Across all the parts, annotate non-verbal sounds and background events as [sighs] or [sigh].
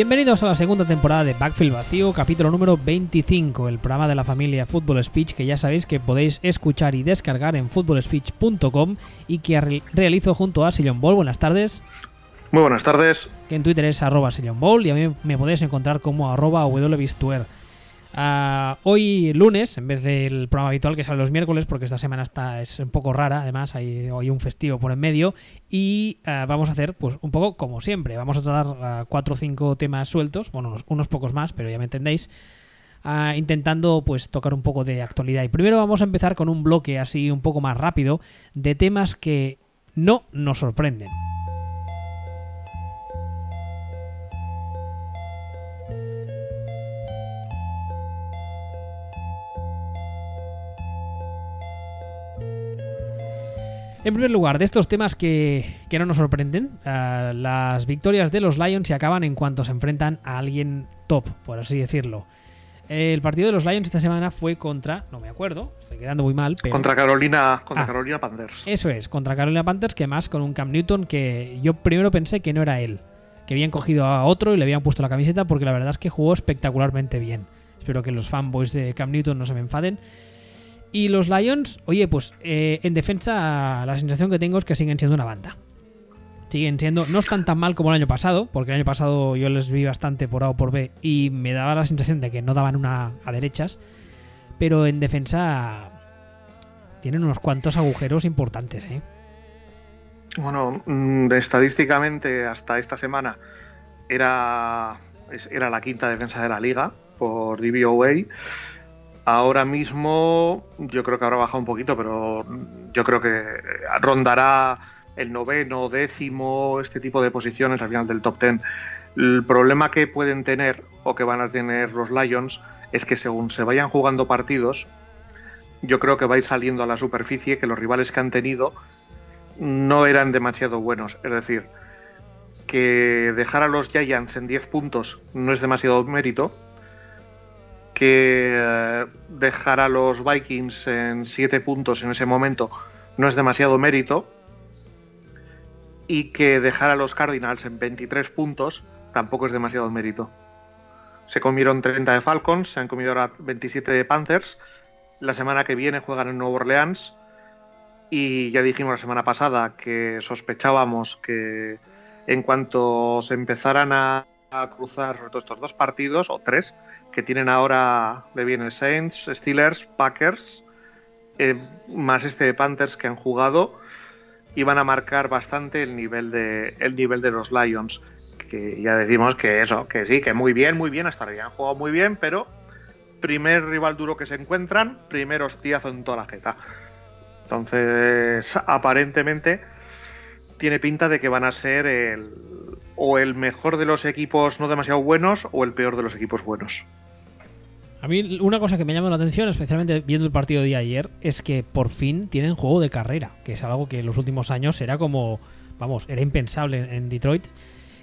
Bienvenidos a la segunda temporada de Backfield Vacío, capítulo número 25, el programa de la familia Football Speech que ya sabéis que podéis escuchar y descargar en footballspeech.com y que realizo junto a Sillon Ball. Buenas tardes. Muy buenas tardes. Que en Twitter es arroba Ball y a mí me podéis encontrar como arroba Uh, hoy lunes, en vez del programa habitual que sale los miércoles, porque esta semana está, es un poco rara, además hay hoy un festivo por en medio, y uh, vamos a hacer pues un poco como siempre, vamos a tratar uh, cuatro o cinco temas sueltos, bueno, unos, unos, pocos más, pero ya me entendéis, intentando pues tocar un poco de actualidad. Y primero vamos a empezar con un bloque así un poco más rápido de temas que no nos sorprenden. En primer lugar, de estos temas que, no nos sorprenden, uh, las victorias de los Lions se acaban en cuanto se enfrentan a alguien top, por así decirlo. El partido de los Lions esta semana fue contra, no me acuerdo, estoy quedando muy mal, pero... Contra Carolina, contra ah, Carolina Panthers. Eso es, contra Carolina Panthers, que más con un Cam Newton que yo primero pensé que no era él, que habían cogido a otro y le habían puesto la camiseta porque la verdad es que jugó espectacularmente bien. Espero que los fanboys de Cam Newton no se me enfaden. Y los Lions, oye, pues eh, en defensa la sensación que tengo es que siguen siendo una banda. Siguen siendo, no están tan mal como el año pasado, porque el año pasado yo les vi bastante por A o por B y me daba la sensación de que no daban una a derechas, pero en defensa tienen unos cuantos agujeros importantes, ¿eh? Bueno, mm, estadísticamente hasta esta semana era, era la quinta defensa de la liga por DVOA Ahora mismo yo creo que habrá bajado un poquito, pero yo creo que rondará el noveno, décimo, este tipo de posiciones al final del top ten. El problema que pueden tener o que van a tener los Lions es que según se vayan jugando partidos, yo creo que va a ir saliendo a la superficie que los rivales que han tenido no eran demasiado buenos. Es decir, que dejar a los Giants en 10 puntos no es demasiado mérito, que eh, dejar a los Vikings en 7 puntos en ese momento no es demasiado mérito y que dejar a los Cardinals en 23 puntos tampoco es demasiado mérito. Se comieron 30 de Falcons, se han comido ahora 27 de Panthers. La semana que viene juegan en Nueva Orleans y ya dijimos la semana pasada que sospechábamos que en cuanto se empezaran a, cruzar estos dos partidos, o tres, que tienen ahora le vienen Saints, Steelers, Packers, eh, más este de Panthers que han jugado, y van a marcar bastante el nivel de, el nivel de los Lions. Que ya decimos que eso, que sí, que muy bien, muy bien, hasta ahora han jugado muy bien, pero primer rival duro que se encuentran, primer hostiazo en toda la jeta. Entonces, aparentemente, tiene pinta de que van a ser el, o el mejor de los equipos no demasiado buenos o el peor de los equipos buenos. A mí una cosa que me llama la atención, especialmente viendo el partido de ayer, es que por fin tienen juego de carrera, que es algo que en los últimos años era como, vamos, era impensable en Detroit.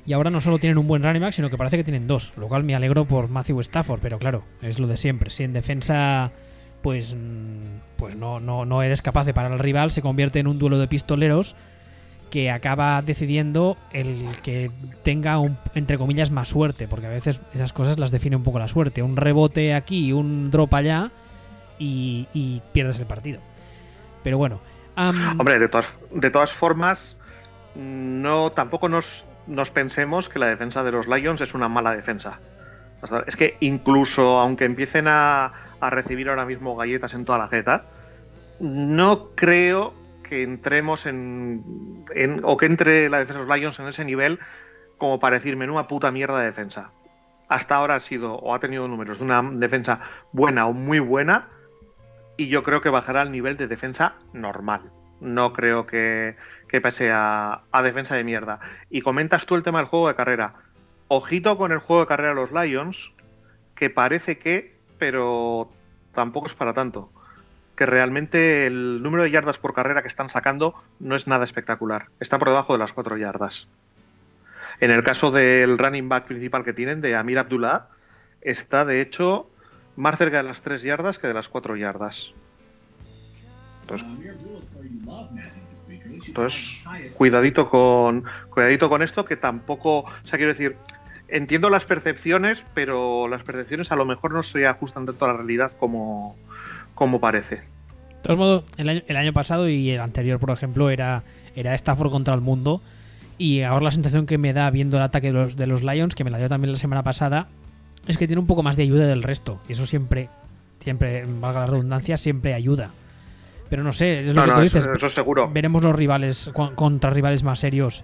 Y ahora no solo tienen un buen running back, sino que parece que tienen dos, lo cual me alegro por Matthew Stafford, pero claro, es lo de siempre. Si en defensa pues, mm, pues no, no, no eres capaz de parar al rival, se convierte en un duelo de pistoleros que acaba decidiendo el que tenga, entre comillas, más suerte, porque a veces esas cosas las define un poco la suerte. Un rebote aquí, un drop allá y, pierdes el partido. Pero bueno. Hombre, de todas, de todas formas, no tampoco nos, nos pensemos que la defensa de los Lions es una mala defensa. Es que incluso aunque empiecen a, a recibir ahora mismo galletas en toda la jeta, no creo que entremos en, o que entre la defensa de los Lions en ese nivel como para decir menuda puta mierda de defensa. Hasta ahora ha sido o ha tenido números de una defensa buena o muy buena y yo creo que bajará al nivel de defensa normal. No creo que, que pase a, a defensa de mierda. Y comentas tú el tema del juego de carrera. Ojito con el juego de carrera de los Lions, que parece que, pero tampoco es para tanto que realmente el número de yardas por carrera que están sacando no es nada espectacular. Está por debajo de las 4 yardas. En el caso del running back principal que tienen, de Amir Abdullah, está de hecho más cerca de las 3 yardas que de las 4 yardas. Entonces, cuidadito con cuidadito con esto que tampoco, o sea, quiero decir, entiendo las percepciones, pero las percepciones a lo mejor no se ajustan tanto a la realidad como, como parece. De todos modos, el año, el año pasado y el anterior, por ejemplo, era, era Stafford contra el mundo. Y ahora la sensación que me da viendo el ataque de los, de los Lions, que me la dio también la semana pasada, es que tiene un poco más de ayuda del resto. Y eso siempre, siempre, valga la redundancia, siempre ayuda. Pero no sé, es lo No, que no, tú eso- dices. eso seguro. Veremos los rivales contra rivales más serios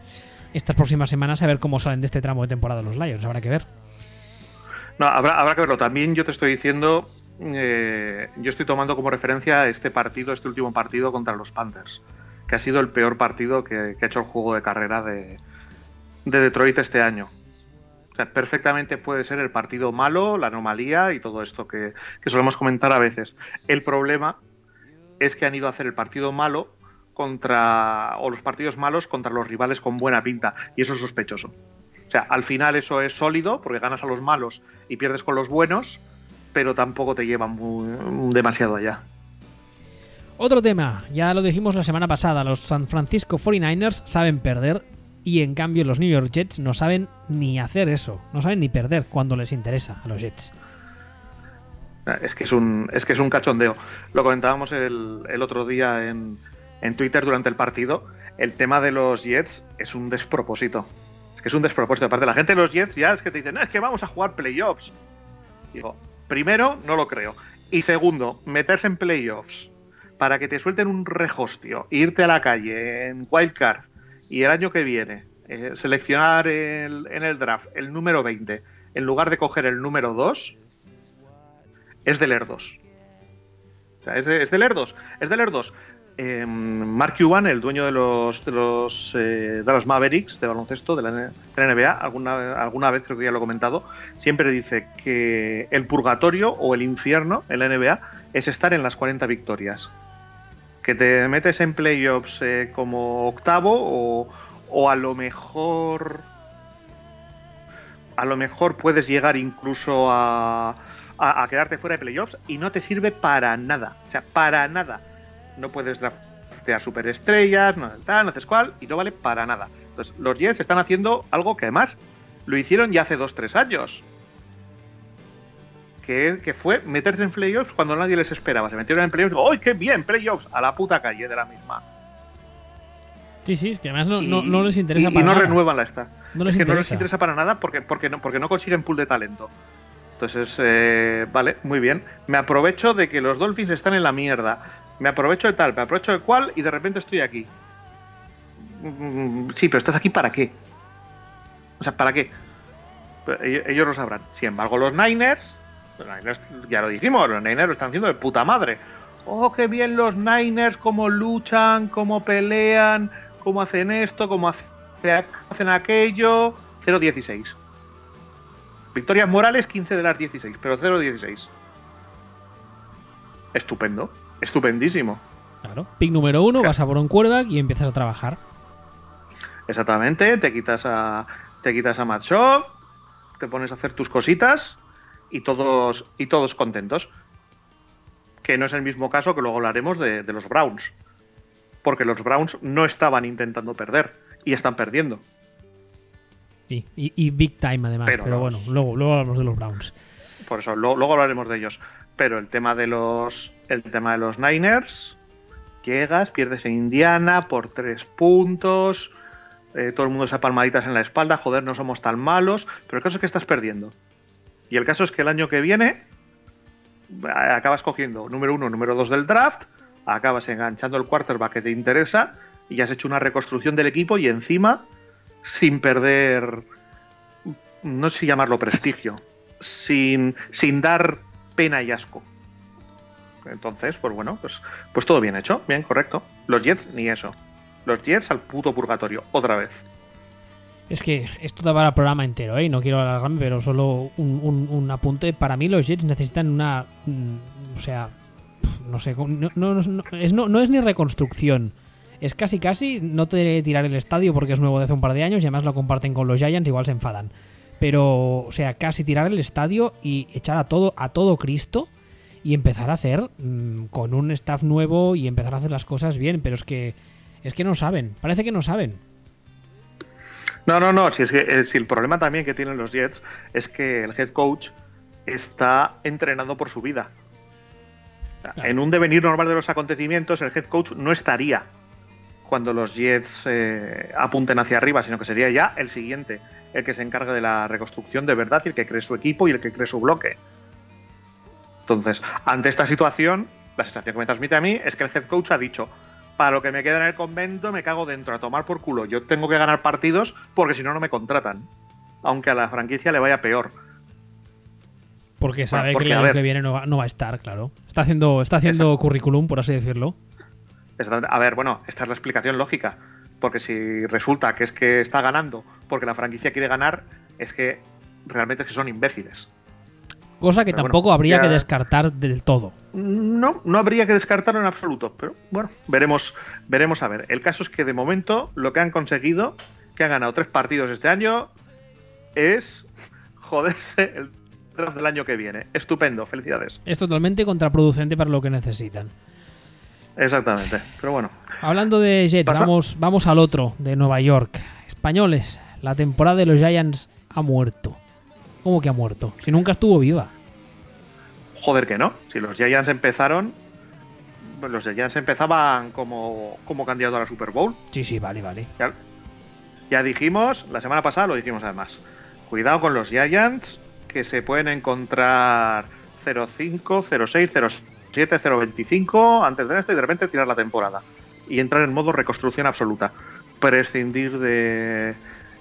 estas próximas semanas a ver cómo salen de este tramo de temporada los Lions. Habrá que ver. No, habrá, habrá que verlo. También yo te estoy diciendo, eh, yo estoy tomando como referencia este partido, este último partido contra los Panthers, que ha sido el peor partido que, ha hecho el juego de carrera de, de Detroit este año. O sea, perfectamente puede ser el partido malo, la anomalía y todo esto que, que solemos comentar a veces. El problema es que han ido a hacer el partido malo contra o los partidos malos contra los rivales con buena pinta y eso es sospechoso. O sea, al final eso es sólido porque ganas a los malos y pierdes con los buenos, pero tampoco te lleva muy- demasiado allá. Otro tema, ya lo dijimos la semana pasada, los San Francisco 49ers saben perder y en cambio los New York Jets no saben ni hacer eso, no saben ni perder cuando les interesa a los Jets. Es que es un, es que es un cachondeo. Lo comentábamos el, el otro día en, en Twitter durante el partido. El tema de los Jets es un despropósito. Es que es un despropósito. Aparte, la gente de los Jets ya es que te dicen, "No, es que vamos a jugar playoffs. Digo, primero, no lo creo. Y segundo, meterse en playoffs para que te suelten un rejostio, irte a la calle en Wildcard y el año que viene eh, seleccionar el- en el draft el número 20 en lugar de coger el número 2 es de Lerdos. O es de, es de Lerdos. Es de Lerdos. Eh, Mark Cuban, el dueño de los, de los eh, Dallas Mavericks de baloncesto de la, NBA, alguna, alguna vez creo que ya lo he comentado, siempre dice que el purgatorio o el infierno en la NBA es estar en las 40 victorias. Que te metes en playoffs eh, como octavo o, o a lo mejor a lo mejor puedes llegar incluso a, a quedarte fuera de playoffs y no te sirve para nada. O sea, para nada. No puedes draftear superestrellas, no tal, no haces cual, y no vale para nada. Entonces, los Jets están haciendo algo que además lo hicieron ya hace 2-3 años. Que, que fue meterse en playoffs cuando nadie les esperaba. Se metieron en playoffs y ¡ay, qué bien! Playoffs a la puta calle de la misma. Sí, sí, es que además no, Y- no- no les interesa y, y para no nada. renuevan la esta. No les es que no les interesa. interesa para nada porque, porque, no, porque no consiguen pool de talento. Entonces, eh, vale, muy bien. Me aprovecho de que los Dolphins están en la mierda. Me aprovecho de tal, me aprovecho de cual y de repente estoy aquí. Mm, Sí, pero estás aquí para qué? O sea, ¿para qué? Ellos, lo sabrán. Sin embargo, los Niners, los Niners, ya lo dijimos, los Niners lo están haciendo de puta madre. Oh, qué bien los Niners, cómo luchan, cómo pelean, cómo hacen esto, cómo hace- hacen aquello. 0-16. Victorias Morales, 15 de las 16, pero 0-16. Estupendo, estupendísimo. Claro. Pick número uno, vas a por un quarterback y empiezas a trabajar. Exactamente, te quitas a te quitas a te pones a hacer tus cositas y todos y todos contentos. Que no es el mismo caso que luego hablaremos de, de los Browns. Porque los Browns no estaban intentando perder y están perdiendo. Sí, y, y big time además. Pero, Pero bueno, luego, luego hablamos de los Browns. Por eso lo- luego hablaremos de ellos. Pero el tema de los el tema de los Niners, llegas, pierdes en Indiana por tres puntos, eh, todo el mundo se palmaditas en la espalda, joder, no somos tan malos, pero el caso es que estás perdiendo. Y el caso es que el año que viene eh, acabas cogiendo número uno, número dos del draft, acabas enganchando el quarterback que te interesa y ya has hecho una reconstrucción del equipo y encima sin perder, no sé si llamarlo prestigio, sin, sin dar pena y asco. Entonces, pues bueno, pues, pues todo bien hecho, bien, correcto. Los Jets ni eso. Los Jets al puto purgatorio, otra vez. Es que esto da para el programa entero, ¿eh? No quiero alargarme, pero solo un, un- un apunte. Para mí los Jets necesitan una... mm, o sea, no sé, no, no- no- es, no es ni reconstrucción. Es casi casi no te tirar el estadio porque es nuevo de hace un par de años y además lo comparten con los Giants, igual se enfadan. Pero, o sea, casi tirar el estadio y echar a todo, a todo Cristo y empezar a hacer mm, con un staff nuevo y empezar a hacer las cosas bien. Pero es que, es que no saben, parece que no saben. No, no, no. Si, es que, eh, si el problema también que tienen los Jets es que el head coach está entrenando por su vida. Claro. En un devenir normal de los acontecimientos, el head coach no estaría cuando los Jets eh, apunten hacia arriba, sino que sería ya el siguiente, el que se encargue de la reconstrucción de verdad y el que cree su equipo y el que cree su bloque. Entonces, ante esta situación, la sensación que me transmite a mí es que el head coach ha dicho, para lo que me queda en el convento me cago dentro, a tomar por culo. Yo tengo que ganar partidos porque si no, no me contratan. Aunque a la franquicia le vaya peor. Porque sabe porque, que el año que viene no va, no va a estar, claro. Está haciendo, está haciendo currículum, por así decirlo. Exactamente. A ver, bueno, esta es la explicación lógica. Porque si resulta que es que está ganando porque la franquicia quiere ganar, es que realmente es que son imbéciles. Cosa que Pero tampoco bueno, habría ya- que descartar del todo. No, no habría que descartarlo en absoluto, pero bueno, veremos, veremos a ver. El caso es que de momento lo que han conseguido, que han ganado tres partidos este año, es joderse el draft del año que viene. Estupendo, felicidades. Es totalmente contraproducente para lo que necesitan. Exactamente. Pero bueno, Hablando de Jets, Pasa- vamos, vamos al otro, de Nueva York. Españoles, la temporada de los Giants ha muerto. ¿Cómo que ha muerto? Si nunca estuvo viva. joder que no. Si los Giants empezaron, pues los Giants empezaban como, como candidato a la Super Bowl. Sí, sí, vale, vale. Ya, ya dijimos, la semana pasada lo dijimos además. Cuidado con los Giants, que se pueden encontrar 0-5, 0-6, 0-7, 0-25 antes de esto y de repente tirar la temporada. Y entrar en modo reconstrucción absoluta. Prescindir de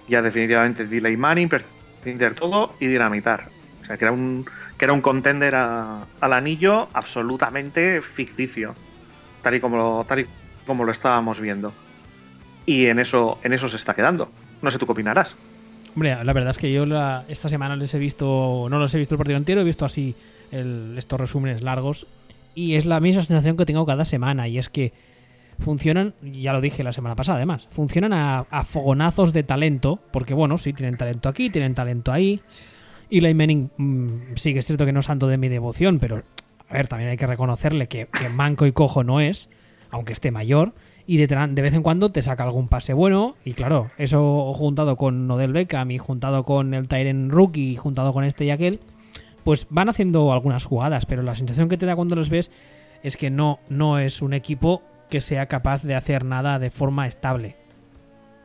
ya definitivamente de Delay Manning, prescindir todo y dinamitar. O sea, que era un, que era un contender al anillo absolutamente ficticio. Tal y como lo, tal y como lo estábamos viendo y en eso, en eso se está quedando. No sé tú qué opinarás. Hombre, la verdad es que yo esta semana les he visto, no los he visto el partido entero, he visto así estos resúmenes largos y es la misma sensación que tengo cada semana y es que funcionan, ya lo dije la semana pasada además, funcionan a, fogonazos de talento, porque bueno, sí, tienen talento aquí, tienen talento ahí. Y Manning mm, sí que es cierto que no es santo de mi devoción, pero a ver, también hay que reconocerle que, manco y cojo no es, aunque esté mayor. Y de vez en cuando te saca algún pase bueno. Y claro, eso juntado con Nodel Beckham y juntado con el Tyren Rookie y juntado con este y aquel, pues van haciendo algunas jugadas. Pero la sensación que te da cuando los ves es que no, no es un equipo que sea capaz de hacer nada de forma estable.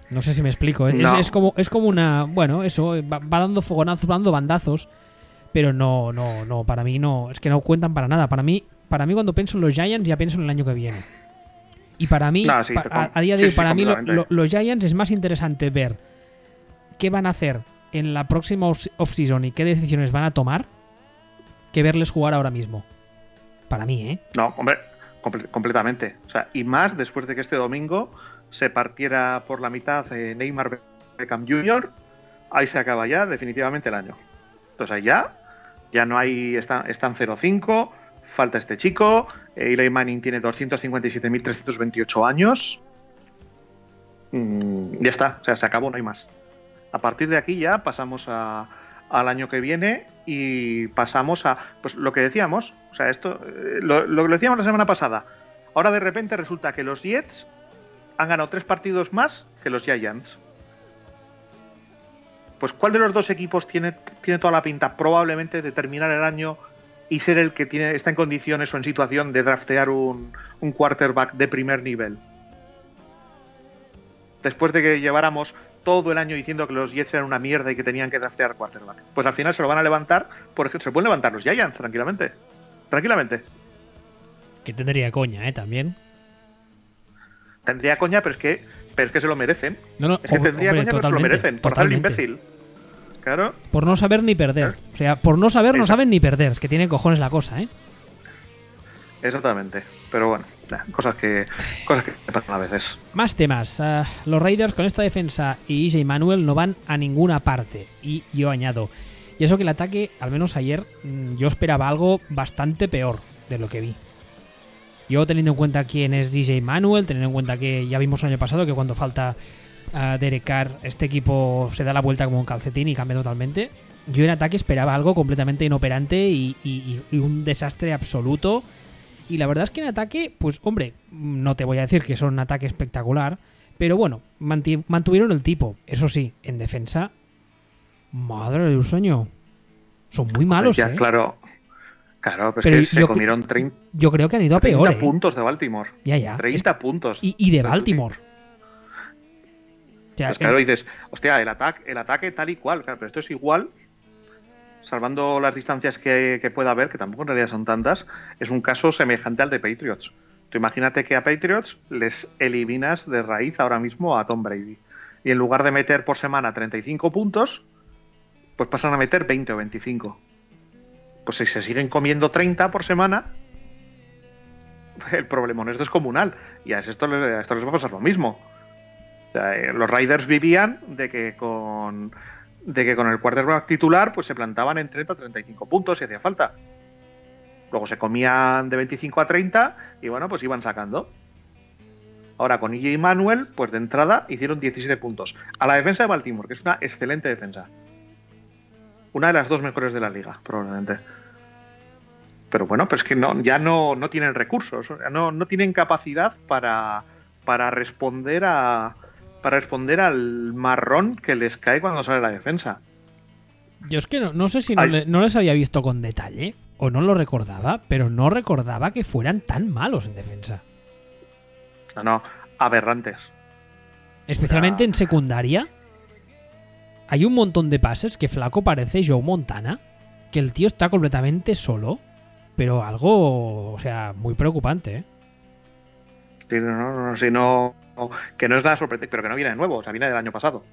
No sé si me explico. Es, No. es como, es como una. Bueno, eso, va, va dando fogonazos, va dando bandazos. Pero no, no, no, para mí no. Es que no cuentan para nada. Para mí, para mí cuando pienso en los Giants, ya pienso en el año que viene. Y para mí, No, sí, a, día de hoy, sí, para mí lo- completamente. lo- los Giants es más interesante ver qué van a hacer en la próxima off- off-season y qué decisiones van a tomar que verles jugar ahora mismo. Para mí, ¿eh? No, hombre, comple- completamente. O sea, y más después de que este domingo se partiera por la mitad eh, Neymar Beckham Jr., ahí se acaba ya definitivamente el año. Entonces ya, ya no hay, está, están 0-5, falta este chico, eh, Eli Manning tiene 257.328 años. Mm, ya está, o sea, se acabó, no hay más. A partir de aquí ya pasamos a, al año que viene y pasamos a pues lo que decíamos, o sea, esto eh, lo, lo decíamos la semana pasada. Ahora de repente resulta que los Jets han ganado tres partidos más que los Giants. Pues ¿cuál de los dos equipos tiene, tiene toda la pinta probablemente de terminar el año y ser el que tiene, está en condiciones o en situación de draftear un, un quarterback de primer nivel? Después de que lleváramos todo el año diciendo que los Jets eran una mierda y que tenían que draftear quarterback. Pues al final se lo van a levantar, por ejemplo, se pueden levantar los Giants tranquilamente. Tranquilamente. Que tendría coña, ¿eh? También. Tendría coña, pero es que, pero es que se lo merecen. No, no, Es que tendría hombre, coña, pero se lo merecen. Por hacer el imbécil. Claro. Por no saber ni perder. Claro. O sea, por no saber no saben ni perder. Es que tiene cojones la cosa, ¿eh? Exactamente. Pero bueno, cosas que cosas que pasan a veces. Más temas. Ah, los Raiders con esta defensa y EJ Manuel no van a ninguna parte. Y yo añado. Y eso que el ataque, al menos ayer, mm, yo esperaba algo bastante peor de lo que vi. Yo teniendo en cuenta quién es DJ Manuel, teniendo en cuenta que ya vimos el año pasado que cuando falta a Derek Carr, este equipo se da la vuelta como un calcetín y cambia totalmente. Yo en ataque esperaba algo completamente inoperante y, y- y un desastre absoluto. Y la verdad es que en ataque, pues hombre, no te voy a decir que son un ataque espectacular, Pero bueno, mantuvieron el tipo. Eso sí, en defensa. Madre de un sueño. Son muy malos, ya, ¿eh? Claro. Claro, pero, es que se comieron 30. Yo creo que han ido a peor. 30 ¿eh? puntos de Baltimore. Ya, ya. 30 puntos. Y, de Baltimore. Pues claro, dices, hostia, el ataque, el ataque tal y cual. Claro, pero esto es igual salvando las distancias que, pueda haber, que tampoco en realidad son tantas, es un caso semejante al de Patriots. Tú imagínate que a Patriots les eliminas de raíz ahora mismo a Tom Brady. Y en lugar de meter por semana 35 puntos, pues pasan a meter 20 o 25. Pues si se siguen comiendo 30 por semana, el problema no es descomunal. Y a esto, a esto les va a pasar lo mismo. Eh, los Riders vivían de que con de que con el quarterback titular pues se plantaban en 30 o 35 puntos si hacía falta. Luego se comían de 25 a 30 y bueno, pues iban sacando. Ahora con EJ Manuel, pues de entrada hicieron 17 puntos. A la defensa de Baltimore, que es una excelente defensa. Una de las dos mejores de la liga, probablemente. Pero bueno, pues que no, ya no, no tienen recursos, no, no tienen capacidad para, para responder a, para responder al marrón que les cae cuando sale la defensa. Yo es que no, sé si no, les había visto con detalle o no lo recordaba, pero no recordaba que fueran tan malos en defensa. No, no, aberrantes. Especialmente en secundaria. Hay un montón de pases que Flaco parece Joe Montana, que el tío está completamente solo, pero algo, o sea, muy preocupante. ¿eh? Sí, no, no, si no que no es nada sorprendente, pero que no viene de nuevo, o sea, viene del año pasado.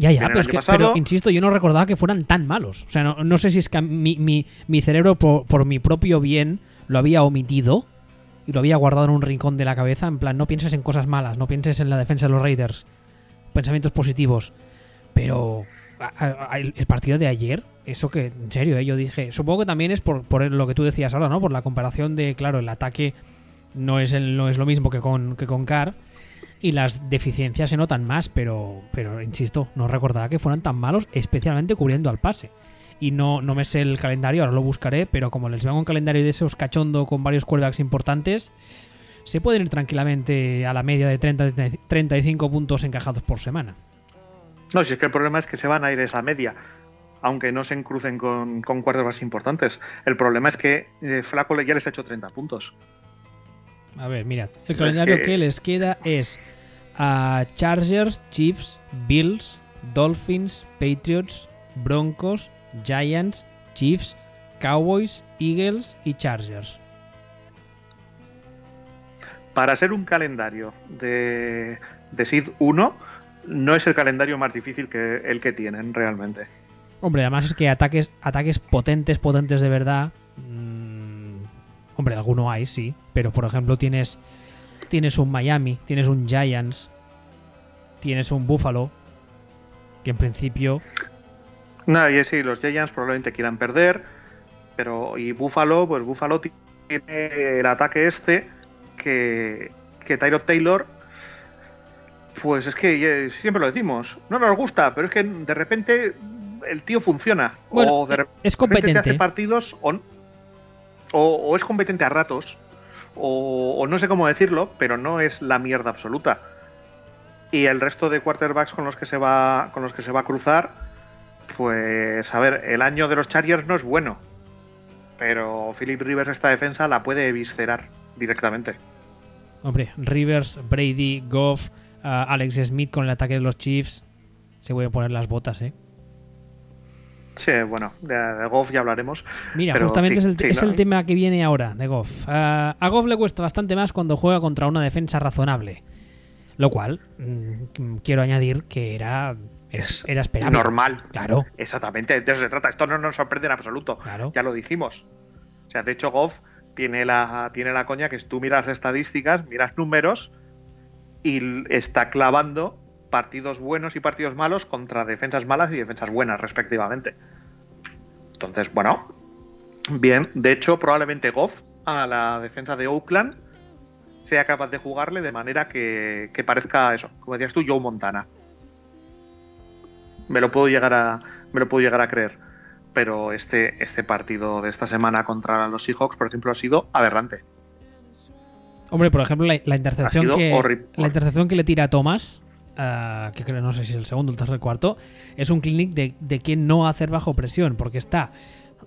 Ya, ya, pero, es que, pero, insisto, yo no recordaba que fueran tan malos. O sea, no, sé si es que mi, mi, cerebro, por, mi propio bien, lo había omitido y lo había guardado en un rincón de la cabeza. En plan, no pienses en cosas malas, no pienses en la defensa de los Raiders. Pensamientos positivos. Pero el partido de ayer, eso que, en serio, eh, yo dije, supongo que también es por, por lo que tú decías ahora, ¿no? Por la comparación de, claro, el ataque no es, el, no es lo mismo que con, que con Carr y las deficiencias se notan más, pero, pero insisto, no recordaba que fueran tan malos, especialmente cubriendo al pase. Y no, no me sé el calendario, ahora lo buscaré, pero como les vengo un calendario de esos cachondo con varios quarterbacks importantes, se pueden ir tranquilamente a la media de 30, 35 puntos encajados por semana. No, si es que el problema es que se van a ir esa media, aunque no se encrucen con, con quarterbacks importantes. El problema es que eh, Flaco ya les ha hecho 30 puntos. A ver, mirad. El calendario que... les queda es a Chargers, Chiefs, Bills, Dolphins, Patriots, Broncos, Giants, Chiefs, Cowboys, Eagles y Chargers. Para ser un calendario de, de Seed 1, no es el calendario más difícil que el que tienen realmente. Hombre, además es que ataques, ataques potentes, potentes de verdad. Hombre, alguno hay, sí. Pero por ejemplo tienes, tienes un Miami, tienes un Giants, tienes un Buffalo, que en principio... No, y sí, los Giants probablemente quieran perder, pero y Buffalo, pues Buffalo tiene el ataque este que, que Tyrod Taylor, pues es que siempre lo decimos, no nos gusta, pero es que de repente el tío funciona. o de repente es competente. hace partidos o, o, es competente a ratos, o, no sé cómo decirlo, pero no es la mierda absoluta. Y el resto de quarterbacks con los que se va, con los que se va a cruzar, pues a ver, el año de los Chargers no es bueno, pero Philip Rivers esta defensa la puede eviscerar directamente. Hombre, Rivers, Brady, Goff, uh, Alex Smith con el ataque de los Chiefs, se voy a poner las botas, ¿eh? Sí, bueno, de, Goff ya hablaremos. Mira, justamente es, el, tema que viene ahora de Goff. a Goff le cuesta bastante más cuando juega contra una defensa razonable. Lo cual, mm, quiero añadir que era, era, esperable. Normal. Claro. Exactamente, de eso se trata. Esto no nos sorprende en absoluto. Ya lo dijimos. O sea, de hecho, Goff tiene la, tiene la coña que tú miras estadísticas, miras números y está clavando partidos buenos y partidos malos contra defensas malas y defensas buenas, respectivamente. Entonces, bueno, bien. De hecho, probablemente Goff a la defensa de Oakland sea capaz de jugarle de manera que, parezca eso, como decías tú, Joe Montana. Me lo puedo llegar a, me lo puedo llegar a creer. Pero este, este partido de esta semana contra los Seahawks, por ejemplo, ha sido aberrante. Hombre, por ejemplo, la, intercepción que la intercepción que le tira a Thomas, uh, que creo no sé si es el segundo, el tercer, el cuarto, es un clinic de, de que no hacer bajo presión, porque está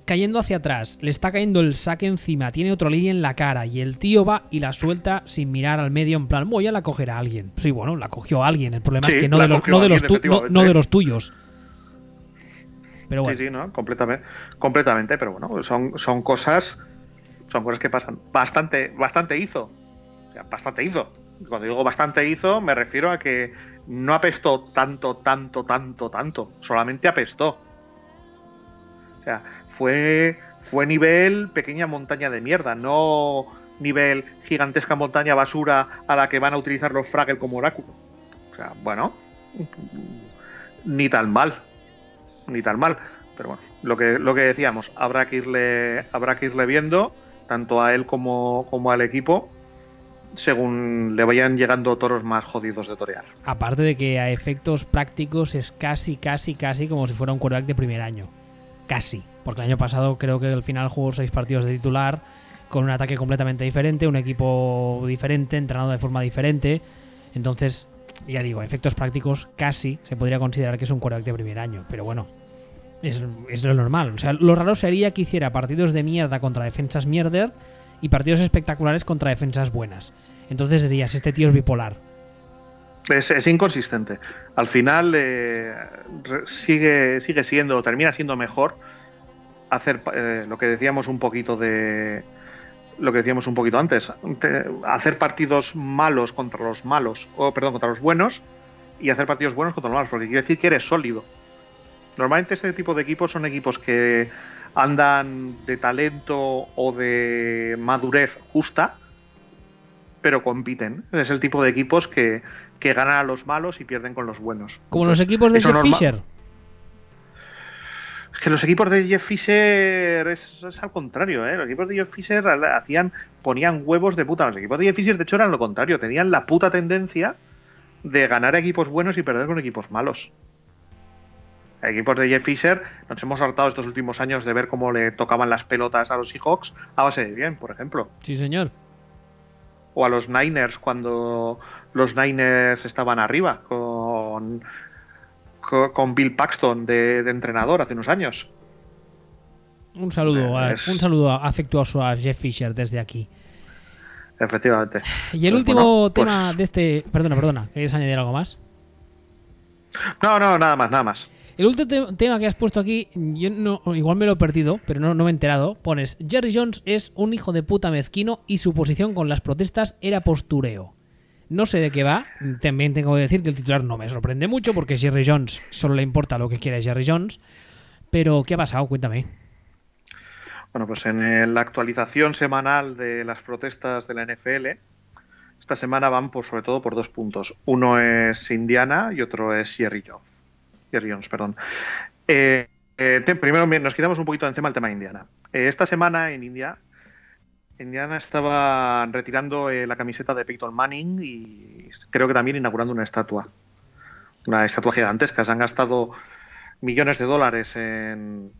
cayendo hacia atrás, le está cayendo el saque encima, tiene otro línea en la cara y el tío va y la suelta sin mirar al medio en plan, voy a la cogerá alguien. Sí, bueno, la cogió alguien, el problema es que no de, los, no, de los no, de los tuyos. Pero bueno. Sí, sí, no, completamente, completamente, pero bueno, son, son cosas son cosas que pasan. Bastante, bastante hizo. O sea, bastante hizo. Cuando digo bastante hizo, me refiero a que no apestó tanto, tanto, tanto, tanto. Solamente apestó. O sea, fue, fue nivel pequeña montaña de mierda, no nivel gigantesca montaña basura a la que van a utilizar los Fraggle como oráculo. O sea, bueno, ni tan mal, ni tan mal. Pero bueno, lo que, lo que decíamos, habrá que irle, habrá que irle viendo, tanto a él como, como al equipo, según le vayan llegando toros más jodidos de torear. Aparte de que a efectos prácticos es casi, casi, casi como si fuera un quarterback de primer año. Casi. Porque el año pasado creo que al final jugó seis partidos de titular con un ataque completamente diferente, un equipo diferente, entrenado de forma diferente. Entonces, ya digo, a efectos prácticos casi se podría considerar que es un quarterback de primer año. Pero bueno, es, es, lo normal. O sea, lo raro sería que hiciera partidos de mierda contra defensas mierder y partidos espectaculares contra defensas buenas. Entonces dirías, este tío es bipolar. Es, inconsistente. Al final eh, sigue, sigue siendo, termina siendo mejor hacer eh, lo que decíamos un poquito de lo que decíamos un poquito antes, hacer partidos malos contra los malos, o perdón, contra los buenos y hacer partidos buenos contra los malos, porque quiere decir que eres sólido. Normalmente este tipo de equipos son equipos que andan de talento o de madurez justa, pero compiten. Es el tipo de equipos que, que ganan a los malos y pierden con los buenos. Como los equipos de Jeff Fisher. Es que los equipos de Jeff Fisher es, al contrario, ¿eh? Los equipos de Jeff Fisher hacían, ponían huevos de puta. Los equipos de Jeff Fisher, de hecho, eran lo contrario. Tenían la puta tendencia de ganar equipos buenos y perder con equipos malos. Equipos de Jeff Fisher, nos hemos hartado estos últimos años de ver cómo le tocaban las pelotas a los Seahawks a base de bien, por ejemplo. Sí, señor. O a los Niners cuando los Niners estaban arriba con con Bill Paxton de, entrenador hace unos años. Un saludo, un saludo afectuoso a Jeff Fisher desde aquí. Efectivamente. [sighs] Y el pues último pues tema de este. Perdona, perdona, ¿quieres añadir algo más? No, no, nada más, nada más. El último tema que has puesto aquí, yo no, igual me lo he perdido, pero no, no me he enterado. Pones: Jerry Jones es un hijo de puta mezquino y su posición con las protestas era postureo. No sé de qué va. También tengo que decir que el titular no me sorprende mucho porque Jerry Jones solo le importa lo que quiere Jerry Jones. Pero, ¿qué ha pasado? Cuéntame. Bueno, pues en la actualización semanal de las protestas de la NFL, esta semana van por, sobre todo por dos puntos. Uno es Indiana y otro es Jerry Jones. Jerry Jones, perdón. Eh, eh, primero nos quitamos un poquito encima el tema de Indiana. Eh, esta semana en India Indiana estaba retirando la camiseta de Peyton Manning y creo que también inaugurando una estatua. Una estatua gigantesca. Se han gastado millones de dólares en,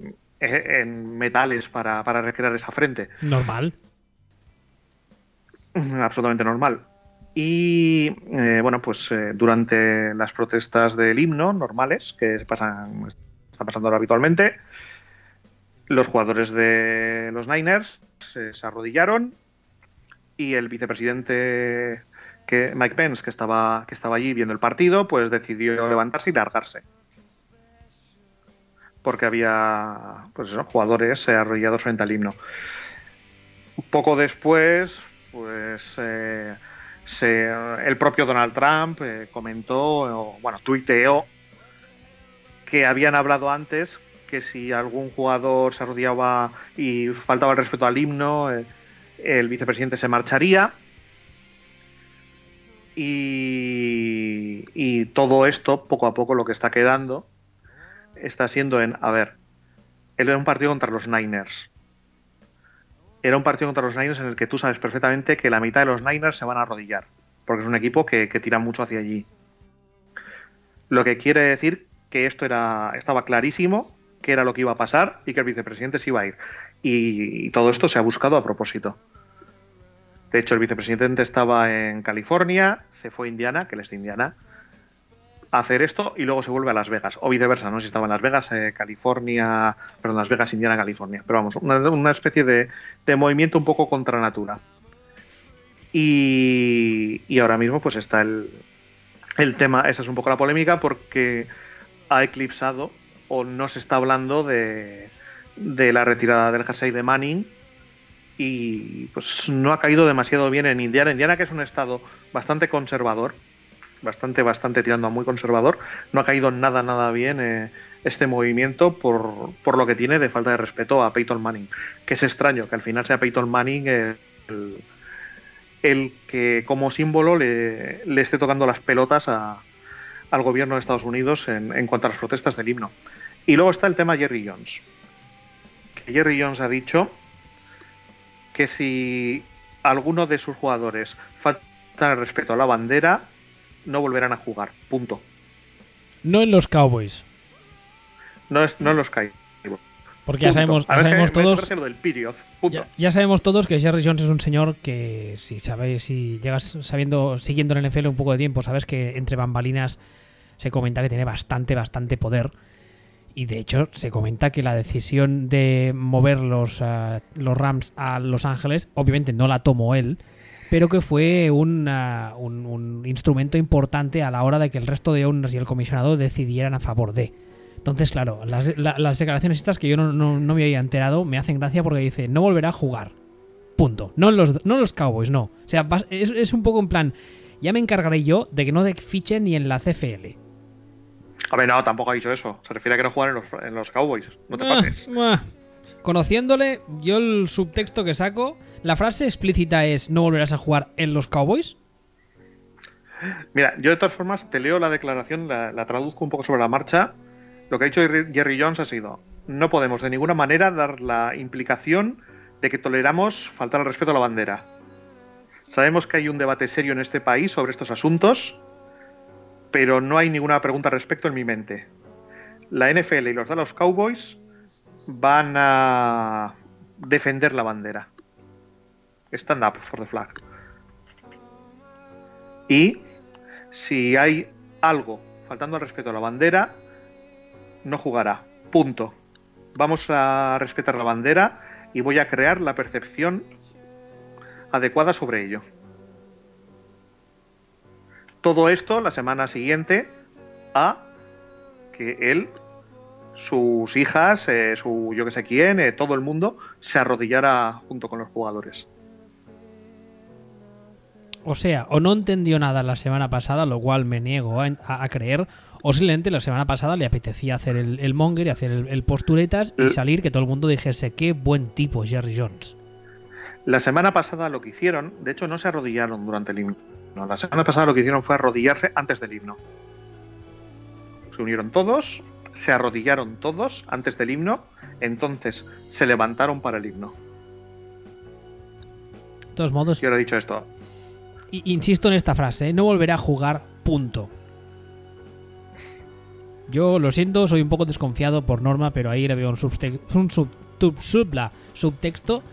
metales para, recrear esa frente. Normal. Absolutamente normal. Y eh, bueno, pues eh, durante las protestas del himno normales que pasan, están pasando ahora habitualmente, los jugadores de los Niners se, arrodillaron y el vicepresidente que Mike Pence, que estaba, que estaba allí viendo el partido, pues decidió levantarse y largarse. Porque había pues jugadores arrodillados frente al himno. Poco después, pues eh, el propio Donald Trump eh, comentó, bueno, tuiteó que habían hablado antes que si algún jugador se arrodillaba y faltaba el respeto al himno, eh, el vicepresidente se marcharía. Y, y, todo esto, poco a poco, lo que está quedando, está siendo en, a ver, él era un partido contra los Niners. Era un partido contra los Niners en el que tú sabes perfectamente que la mitad de los Niners se van a arrodillar, porque es un equipo que, que tira mucho hacia allí. Lo que quiere decir que esto era, estaba clarísimo qué era lo que iba a pasar y que el vicepresidente se iba a ir. Y, todo esto se ha buscado a propósito. De hecho, el vicepresidente estaba en California, se fue a Indiana, que él es de Indiana, hacer esto y luego se vuelve a Las Vegas. O viceversa, no sé si estaba en Las Vegas, eh, California, perdón, Las Vegas, Indiana, California. Pero vamos, una, especie de, movimiento un poco contra natura. Y, ahora mismo pues está el, el tema, esa es un poco la polémica porque ha eclipsado o no se está hablando de, de la retirada del jersey de Manning y pues no ha caído demasiado bien en Indiana. Indiana que es un estado bastante conservador, bastante, bastante tirando a muy conservador, no ha caído nada, nada bien eh, este movimiento por, por, lo que tiene de falta de respeto a Peyton Manning. Que es extraño que al final sea Peyton Manning el, el que como símbolo le, esté tocando las pelotas a, al gobierno de Estados Unidos en, en cuanto a las protestas del himno. Y luego está el tema Jerry Jones. Que Jerry Jones ha dicho que si alguno de sus jugadores falta el respeto a la bandera, no volverán a jugar. Punto. No en los Cowboys. No, es, no en los Cowboys. Porque ya sabemos, ya sabemos todos. Ya, sabemos todos que Jerry Jones es un señor que si sabéis, si llegas sabiendo, siguiendo el NFL un poco de tiempo, sabes que entre bambalinas se comenta que tiene bastante, bastante poder y de hecho se comenta que la decisión de mover los, eh, los Rams a Los Ángeles, obviamente no la tomó él, pero que fue un, un, instrumento importante a la hora de que el resto de owners y el comisionado decidieran a favor de. Entonces, claro, las, las declaraciones estas que yo no, no, me había enterado me hacen gracia porque dice, no volverá a jugar. Punto. No los, no los Cowboys, no. O sea, es, es un poco en plan, ya me encargaré yo de que no fichen ni en la CFL. A ver, no, tampoco ha dicho eso. Se refiere a que no juegan en los, Cowboys. No te pases. Conociéndole, yo el subtexto que saco, la frase explícita es no volverás a jugar en los Cowboys. Mira, yo de todas formas te leo la declaración, la, traduzco un poco sobre la marcha. Lo que ha dicho Jerry Jones ha sido, no podemos de ninguna manera dar la implicación de que toleramos faltar al respeto a la bandera. Sabemos que hay un debate serio en este país sobre estos asuntos pero no hay ninguna pregunta al respecto en mi mente. La NFL y los Dallas Cowboys van a defender la bandera. Stand up for the flag. Y si hay algo faltando al respeto a la bandera, no jugará. Punto. Vamos a respetar la bandera y voy a crear la percepción adecuada sobre ello. Todo esto la semana siguiente a que él, sus hijas, eh, su yo que sé quién, eh, todo el mundo se arrodillara junto con los jugadores. O sea, o no entendió nada la semana pasada, lo cual me niego a, creer, o simplemente la semana pasada le apetecía hacer el, monger y hacer el, posturetas y salir que todo el mundo dijese qué buen tipo Jerry Jones. La semana pasada lo que hicieron, de hecho no se arrodillaron durante el la semana pasada lo que hicieron fue arrodillarse antes del himno. Se unieron todos, se arrodillaron todos antes del himno, entonces se levantaron para el himno. De todos modos. Yo he dicho esto. Insisto en esta frase, ¿eh? no volverá a jugar, punto. Yo lo siento, soy un poco desconfiado por norma, pero ahí le veo un, un subtexto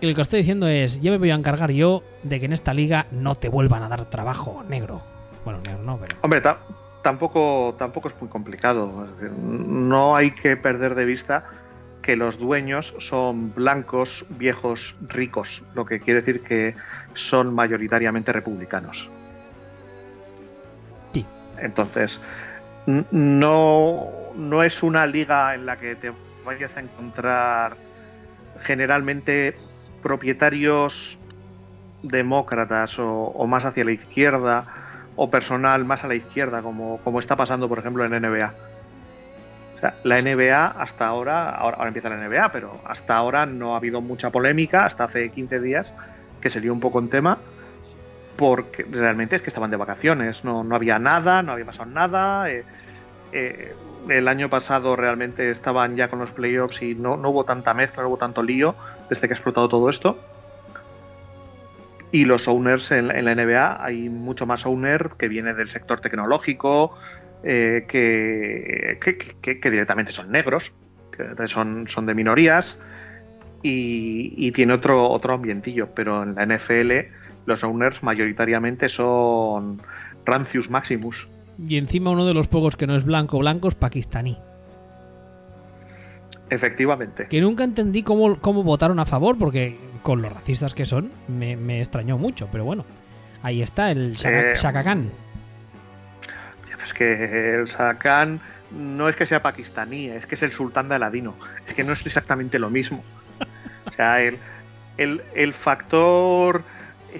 que lo que estoy diciendo es, ya me voy a encargar yo de que en esta liga no te vuelvan a dar trabajo negro. Bueno, negro no, pero... Hombre, tampoco, tampoco es muy complicado. No hay que perder de vista que los dueños son blancos, viejos, ricos, lo que quiere decir que son mayoritariamente republicanos. Sí. Entonces, no, no es una liga en la que te vayas a encontrar generalmente propietarios demócratas o, más hacia la izquierda o personal más a la izquierda, como, como está pasando, por ejemplo, en NBA. O sea, la NBA hasta ahora, ahora, empieza la NBA, pero hasta ahora no ha habido mucha polémica, hasta hace 15 días que se un poco en tema, porque realmente es que estaban de vacaciones, no, no había nada, no había pasado nada. Eh, eh, el año pasado realmente estaban ya con los playoffs y no, no hubo tanta mezcla, no hubo tanto lío desde que ha explotado todo esto. Y los owners en, la NBA, hay mucho más owner que viene del sector tecnológico, eh, que, que, directamente son negros, que son, son de minorías. Y, tiene otro, otro ambientillo, pero en la NFL los owners mayoritariamente son Rancius Maximus. Y encima uno de los pocos que no es blanco blanco es pakistaní. Efectivamente. Que nunca entendí cómo, cómo votaron a favor, porque con los racistas que son, me, extrañó mucho, pero bueno. Ahí está el Shaka, Khan. Es que el Shaka Khan no es que sea pakistaní, es que es el sultán de Aladino. Es que no es exactamente lo mismo. O sea, el, el, factor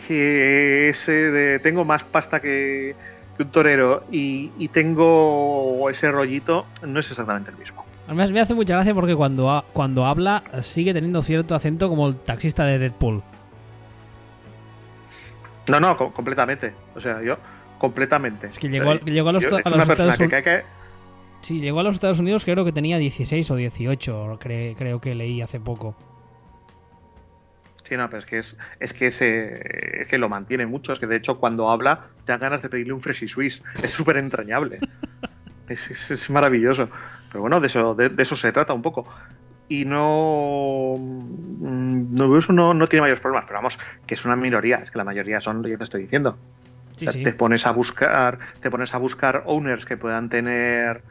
eh, ese de tengo más pasta que, un torero y, y, tengo ese rollito no es exactamente el mismo. Además me hace mucha gracia porque cuando, cuando habla sigue teniendo cierto acento como el taxista de Deadpool. No, no, completamente. O sea, yo completamente. Es que llegó, a, los, Estados Unidos. Sí, llegó a los Estados Unidos, creo que tenía 16 o 18, creo que leí hace poco. No, pero es que es, es que es que lo mantiene mucho. Es que de hecho cuando habla te dan ganas de pedirle un Freshy Swiss. Es súper entrañable. [laughs] es, maravilloso. Pero bueno, de eso, de, eso se trata un poco. Y no, mm, no, no, tiene mayores problemas, pero vamos, que es una minoría, es que la mayoría son lo que te estoy diciendo. Te pones a buscar, te pones a buscar owners que puedan tener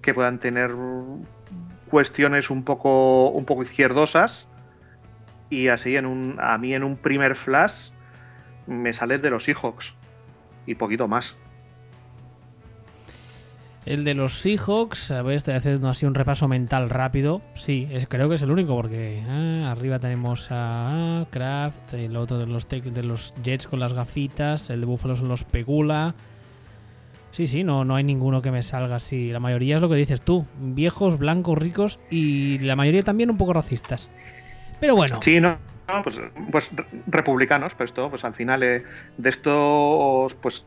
que puedan tener cuestiones un poco un poco izquierdosas y así en un a mí en un primer flash me sale de los Seahawks y poquito más. El de los Seahawks, a ver, estoy haciendo así un repaso mental rápido. Sí, es, creo que es el único porque ah, arriba tenemos a Kraft, el otro de los, de los Jets con las gafitas, el de Buffalo son los Pegula. Sí, sí, no, no hay ninguno que me salga así. La mayoría es lo que dices tú, viejos, blancos, ricos y la mayoría también un poco racistas. Pero bueno. Sí, no, pues, pues, republicanos, pues esto, pues al final eh, de estos, pues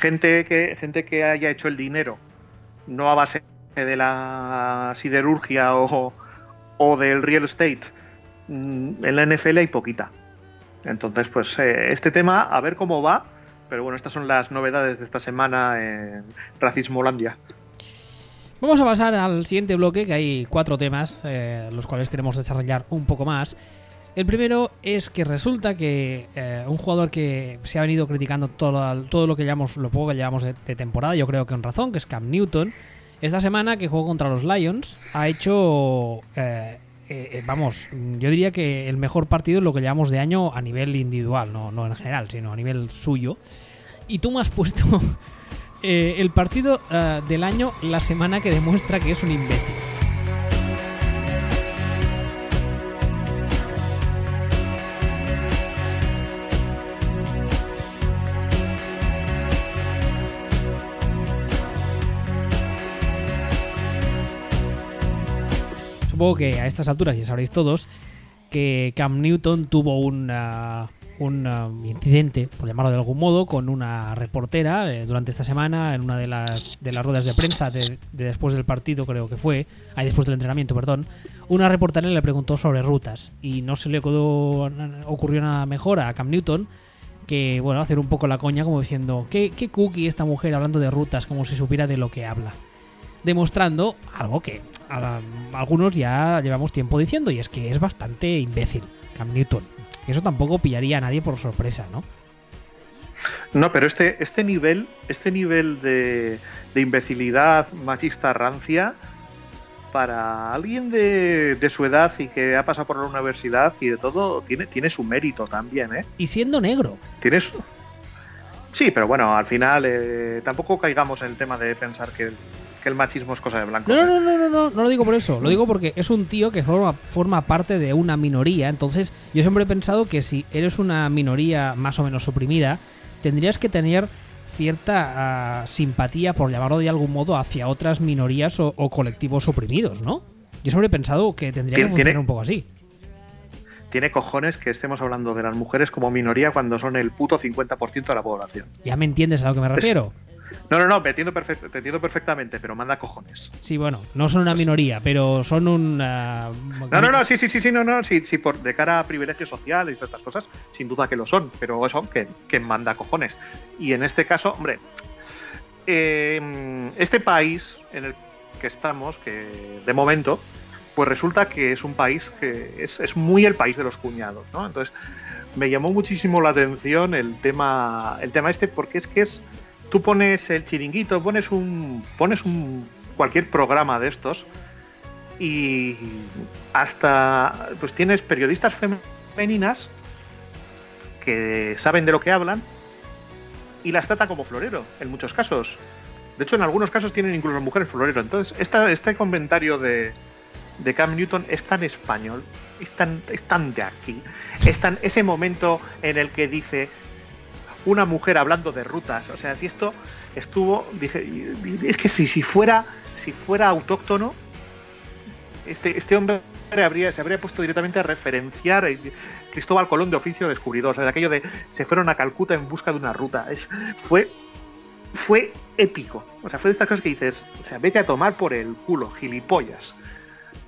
gente que gente que haya hecho el dinero no a base de la siderurgia o, del real estate. Mm, en la NFL hay poquita. Entonces, pues eh, este tema, a ver cómo va. Pero bueno, estas son las novedades de esta semana en Racismo Holandia. Vamos a pasar al siguiente bloque, que hay cuatro temas, eh, los cuales queremos desarrollar un poco más. El primero es que resulta que eh, un jugador que se ha venido criticando todo, todo lo que llevamos, lo poco que llevamos de, temporada, yo creo que en razón, que es Cam Newton, esta semana que jugó contra los Lions ha hecho, eh, vamos, yo diría que el mejor partido es lo que llevamos de año a nivel individual, no, no en general, sino a nivel suyo. Y tú me has puesto el partido del año la semana que demuestra que es un imbécil. supongo que a estas alturas ya sabréis todos que Cam Newton tuvo un incidente, por llamarlo de algún modo, con una reportera eh, durante esta semana en una de las, de las ruedas de prensa de, después del partido, creo que fue, ahí después del entrenamiento, perdón. Una reportera le preguntó sobre rutas y no se le ocurrió nada mejor a Cam Newton que, bueno, hacer un poco la coña como diciendo, ¿qué, qué cookie esta mujer hablando de rutas como si supiera de lo que habla? Demostrando algo que algunos ya llevamos tiempo diciendo, y es que es bastante imbécil, Cam Newton. Eso tampoco pillaría a nadie por sorpresa, ¿no? No, pero este, este nivel, este nivel de, imbecilidad machista rancia, para alguien de, su edad y que ha pasado por la universidad y de todo, tiene, tiene su mérito también, ¿eh? Y siendo negro. Tienes. Sí, pero bueno, al final eh, tampoco caigamos en el tema de pensar que que el machismo es cosa de blanco. No, no, no, no, no, no lo digo por eso. Lo digo porque es un tío que forma, forma parte de una minoría. Entonces, yo siempre he pensado que si eres una minoría más o menos suprimida, tendrías que tener cierta ah, simpatía, por llamarlo de algún modo, hacia otras minorías o, colectivos oprimidos, ¿no? Yo siempre he pensado que tendría que funcionar un poco así. Tiene cojones que estemos hablando de las mujeres como minoría cuando son el puto 50% de la población. ¿Ya me entiendes a lo que me refiero? No, no, no, te entiendo, perfectamente, pero manda cojones. Sí, bueno, no son una minoría, pero son un. no, no, no, sí, sí, sí, sí, no, no, sí, sí, por, de cara a privilegios sociales y todas estas cosas, sin duda que lo son, pero eso, que, que manda cojones. Y en este caso, hombre, eh, este país en el que estamos, que de momento, pues resulta que es un país que es, es muy el país de los cuñados, ¿no? Entonces, me llamó muchísimo la atención el tema, el tema este, porque es que es, tú pones el chiringuito, pones un, pones un cualquier programa de estos y hasta, pues tienes periodistas femeninas que saben de lo que hablan y las tratan como florero, en muchos casos. De hecho, en algunos casos tienen incluso mujeres florero. Entonces, este comentario de, Cam Newton es tan español, es tan de aquí, es tan ese momento en el que dice una mujer hablando de rutas, o sea, si esto estuvo, es que si, si fuera, si fuera autóctono, este, este hombre habría, se habría puesto directamente a referenciar a Cristóbal Colón de oficio descubridor, o sea, aquello de se fueron a Calcuta en busca de una ruta, es, fue fue épico. O sea, fue de estas cosas que dices, o sea, vete a tomar por el culo, gilipollas.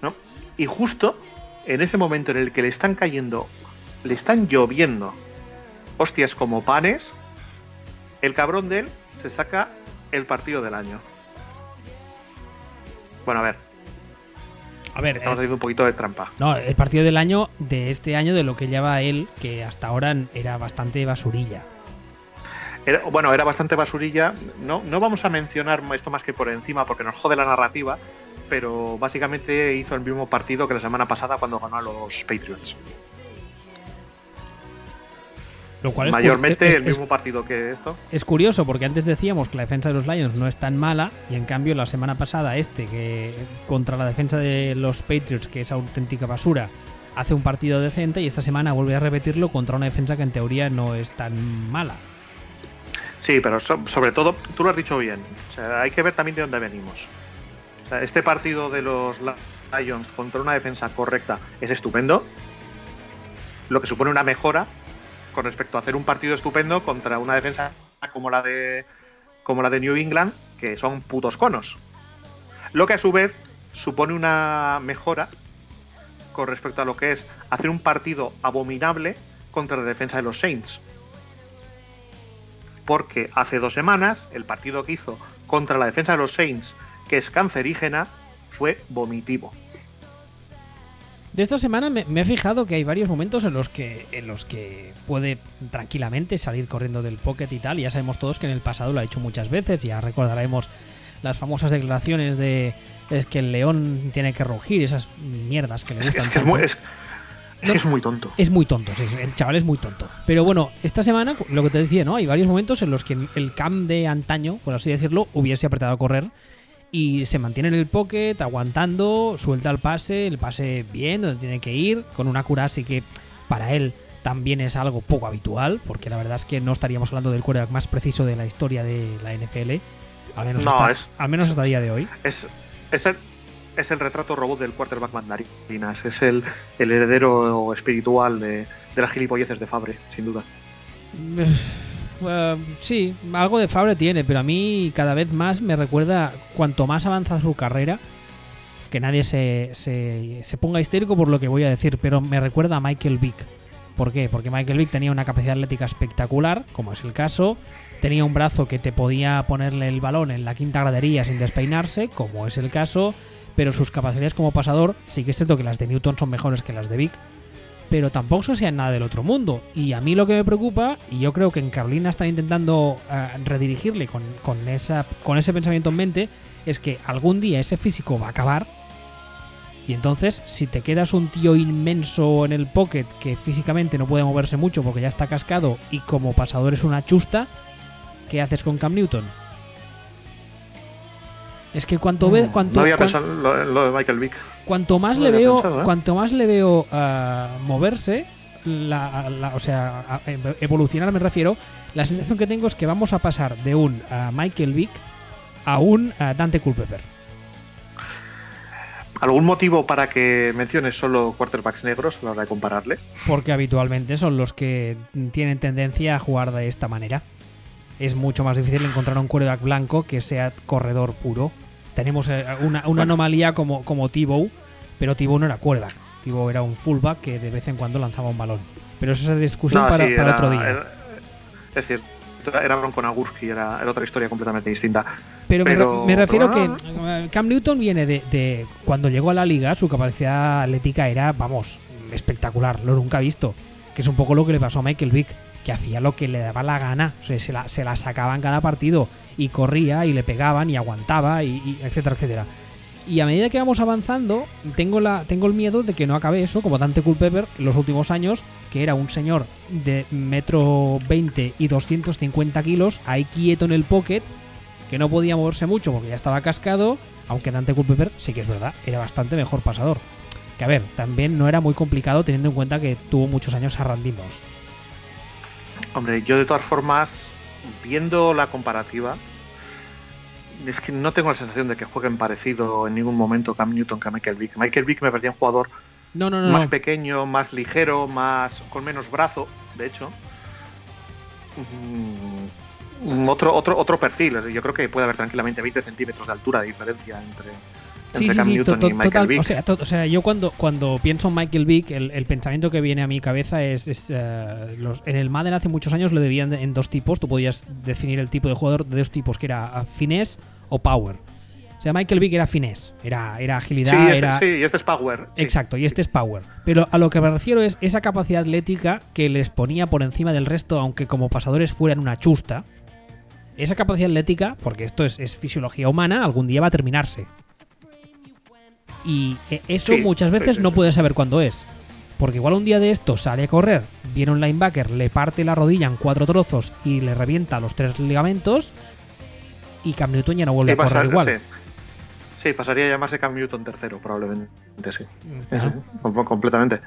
¿No? Y justo en ese momento en el que le están cayendo, le están lloviendo hostias como panes, el cabrón de él se saca el partido del año. Bueno, a ver. A ver, Estamos eh, haciendo un poquito de trampa. no, el partido del año de este año de lo que lleva él, que hasta ahora era bastante basurilla. Era- bueno, era bastante basurilla. No, no vamos a mencionar esto más que por encima porque nos jode la narrativa, pero básicamente hizo el mismo partido que la semana pasada cuando ganó a los Patriots. Lo cual es, Mayormente es- el mismo partido que esto. es curioso porque antes decíamos que la defensa de los Lions no es tan mala y en cambio la semana pasada este que contra la defensa de los Patriots que es auténtica basura hace un partido decente y esta semana vuelve a repetirlo contra una defensa que en teoría no es tan mala. Sí, pero so- sobre todo, tú lo has dicho bien. O sea, hay que ver también de dónde venimos. O sea, este partido de los Lions contra una defensa correcta es estupendo. Lo que supone una mejora con respecto a hacer un partido estupendo contra una defensa como la de como la de New England, que son putos conos. Lo que a su vez supone una mejora con respecto a lo que es hacer un partido abominable contra la defensa de los Saints porque hace dos semanas el partido que hizo contra la defensa de los Saints, que es cancerígena, fue vomitivo. De esta semana me, me he fijado que hay varios momentos en los que en los que puede tranquilamente salir corriendo del pocket y tal. Y ya sabemos todos que en el pasado lo ha hecho muchas veces. Ya recordaremos las famosas declaraciones de es que el león tiene que rugir, esas mierdas que le gustan es que es muy, es- es que es muy tonto. Es muy tonto, sí, el chaval es muy tonto. Pero bueno, esta semana, lo que te decía, ¿no? Hay varios momentos en los que el cam de antaño, por así decirlo, hubiese apretado a correr y se mantiene en el pocket, aguantando, suelta el pase, el pase bien, donde tiene que ir, con una cura así que para él también es algo poco habitual, porque la verdad es que no estaríamos hablando del quarterback más preciso de la historia de la NFL, al menos, No, hasta, es- al menos hasta día de hoy. Es, es, el, es el retrato robot del quarterback mandarinas. Es el, el heredero espiritual de, de las gilipolleces de Fabre, sin duda. [laughs] Eh, sí, algo de Fabre tiene, pero a mí cada vez más me recuerda, cuanto más avanza su carrera, que nadie se, se, se ponga histérico por lo que voy a decir, pero me recuerda a Michael Vick. ¿Por qué? Porque Michael Vick tenía una capacidad atlética espectacular, como es el caso, tenía un brazo que te podía ponerle el balón en la quinta gradería sin despeinarse, como es el caso, pero sus capacidades como pasador, sí que es cierto que las de Newton son mejores que las de Vick, pero tampoco se sean nada del otro mundo. Y a mí lo que me preocupa, y yo creo que en Carolina están intentando eh, redirigirle con, con esa, con ese pensamiento en mente, es que algún día ese físico va a acabar. Y entonces, si te quedas un tío inmenso en el pocket que físicamente no puede moverse mucho porque ya está cascado y como pasador es una chusta, ¿qué haces con Cam Newton? Es que cuanto ve, cuanto, no había cuan- pensado en lo, en lo de Michael Vick. Cuanto más No le veo pensado, ¿eh? cuanto más le veo moverse la, la- o sea evolucionar me refiero la sensación que tengo es que vamos a pasar de un ah, Michael Vick a un ah, Dante Culpepper ¿Algún motivo para que menciones solo quarterbacks negros a la hora de compararle? porque habitualmente son los que tienen tendencia a jugar de esta manera es mucho más difícil encontrar un quarterback blanco que sea corredor puro tenemos eh, una, una Bueno. anomalía como, como Tebow pero Tebow no era quarterback Tebow era un fullback que de vez en cuando lanzaba un balón pero eso es discusión No, para, sí, para era- otro día era- es decir, era Bronco Nagurski, era, era otra historia completamente distinta. Pero, me re- Pero- me, refiero pero que eh, Cam Newton viene de, de cuando llegó a la liga, su capacidad atlética era, vamos, espectacular, lo nunca visto. Que es un poco lo que le pasó a Michael Vick, que hacía lo que le daba la gana, o sea, se la, se la sacaba en cada partido y corría y le pegaban y aguantaba y, y etcétera, etcétera. Y a medida que vamos avanzando, tengo, la, tengo el miedo de que no acabe eso, como Dante Culpepper en los últimos años, que era un señor de metro 20 y 250 kilos, ahí quieto en el pocket, que no podía moverse mucho porque ya estaba cascado, aunque Dante Culpepper sí que es verdad, era bastante mejor pasador. Que a ver, también no era muy complicado teniendo en cuenta que tuvo muchos años a Randy Moss. Hombre, yo de todas formas, viendo la comparativa, es que no tengo la sensación de que jueguen parecido en ningún momento Cam Newton que a Michael Vick. Michael Vick me parecía un jugador No, no, no. más pequeño, más ligero, más con menos brazo, de hecho. Mm, otro, otro, otro perfil. Yo creo que puede haber tranquilamente 20 centímetros de altura de diferencia entre, Sí, entre sí, Cam sí, Newton to- y to- Michael total. Vick. O sea, to- o sea, yo cuando, cuando pienso en Michael Vick, el, el pensamiento que viene a mi cabeza es. es, eh, los, en el Madden hace muchos años lo debían de- en dos tipos. Tú podías definir el tipo de jugador de dos tipos, que era ah, finesse o power. O sea, Michael Vick era finesse, era, era sí, agilidad, este, era. sí, y este es Power. sí. Exacto, y este es Power. Pero a lo que me refiero es esa capacidad atlética que les ponía por encima del resto, aunque como pasadores fueran una chusta. Esa capacidad atlética, porque esto es, es fisiología humana, algún día va a terminarse. Y eh, eso Sí, muchas veces sí, no puedes saber cuándo es. Porque igual un día de esto sale a correr, viene un linebacker, le parte la rodilla en cuatro trozos y le revienta los tres ligamentos. Y Cam Newton ya no vuelve Sí, a correr pasa- igual. sí. Pasaría a llamarse Cam Newton tercero, probablemente, sí. Claro. Completamente.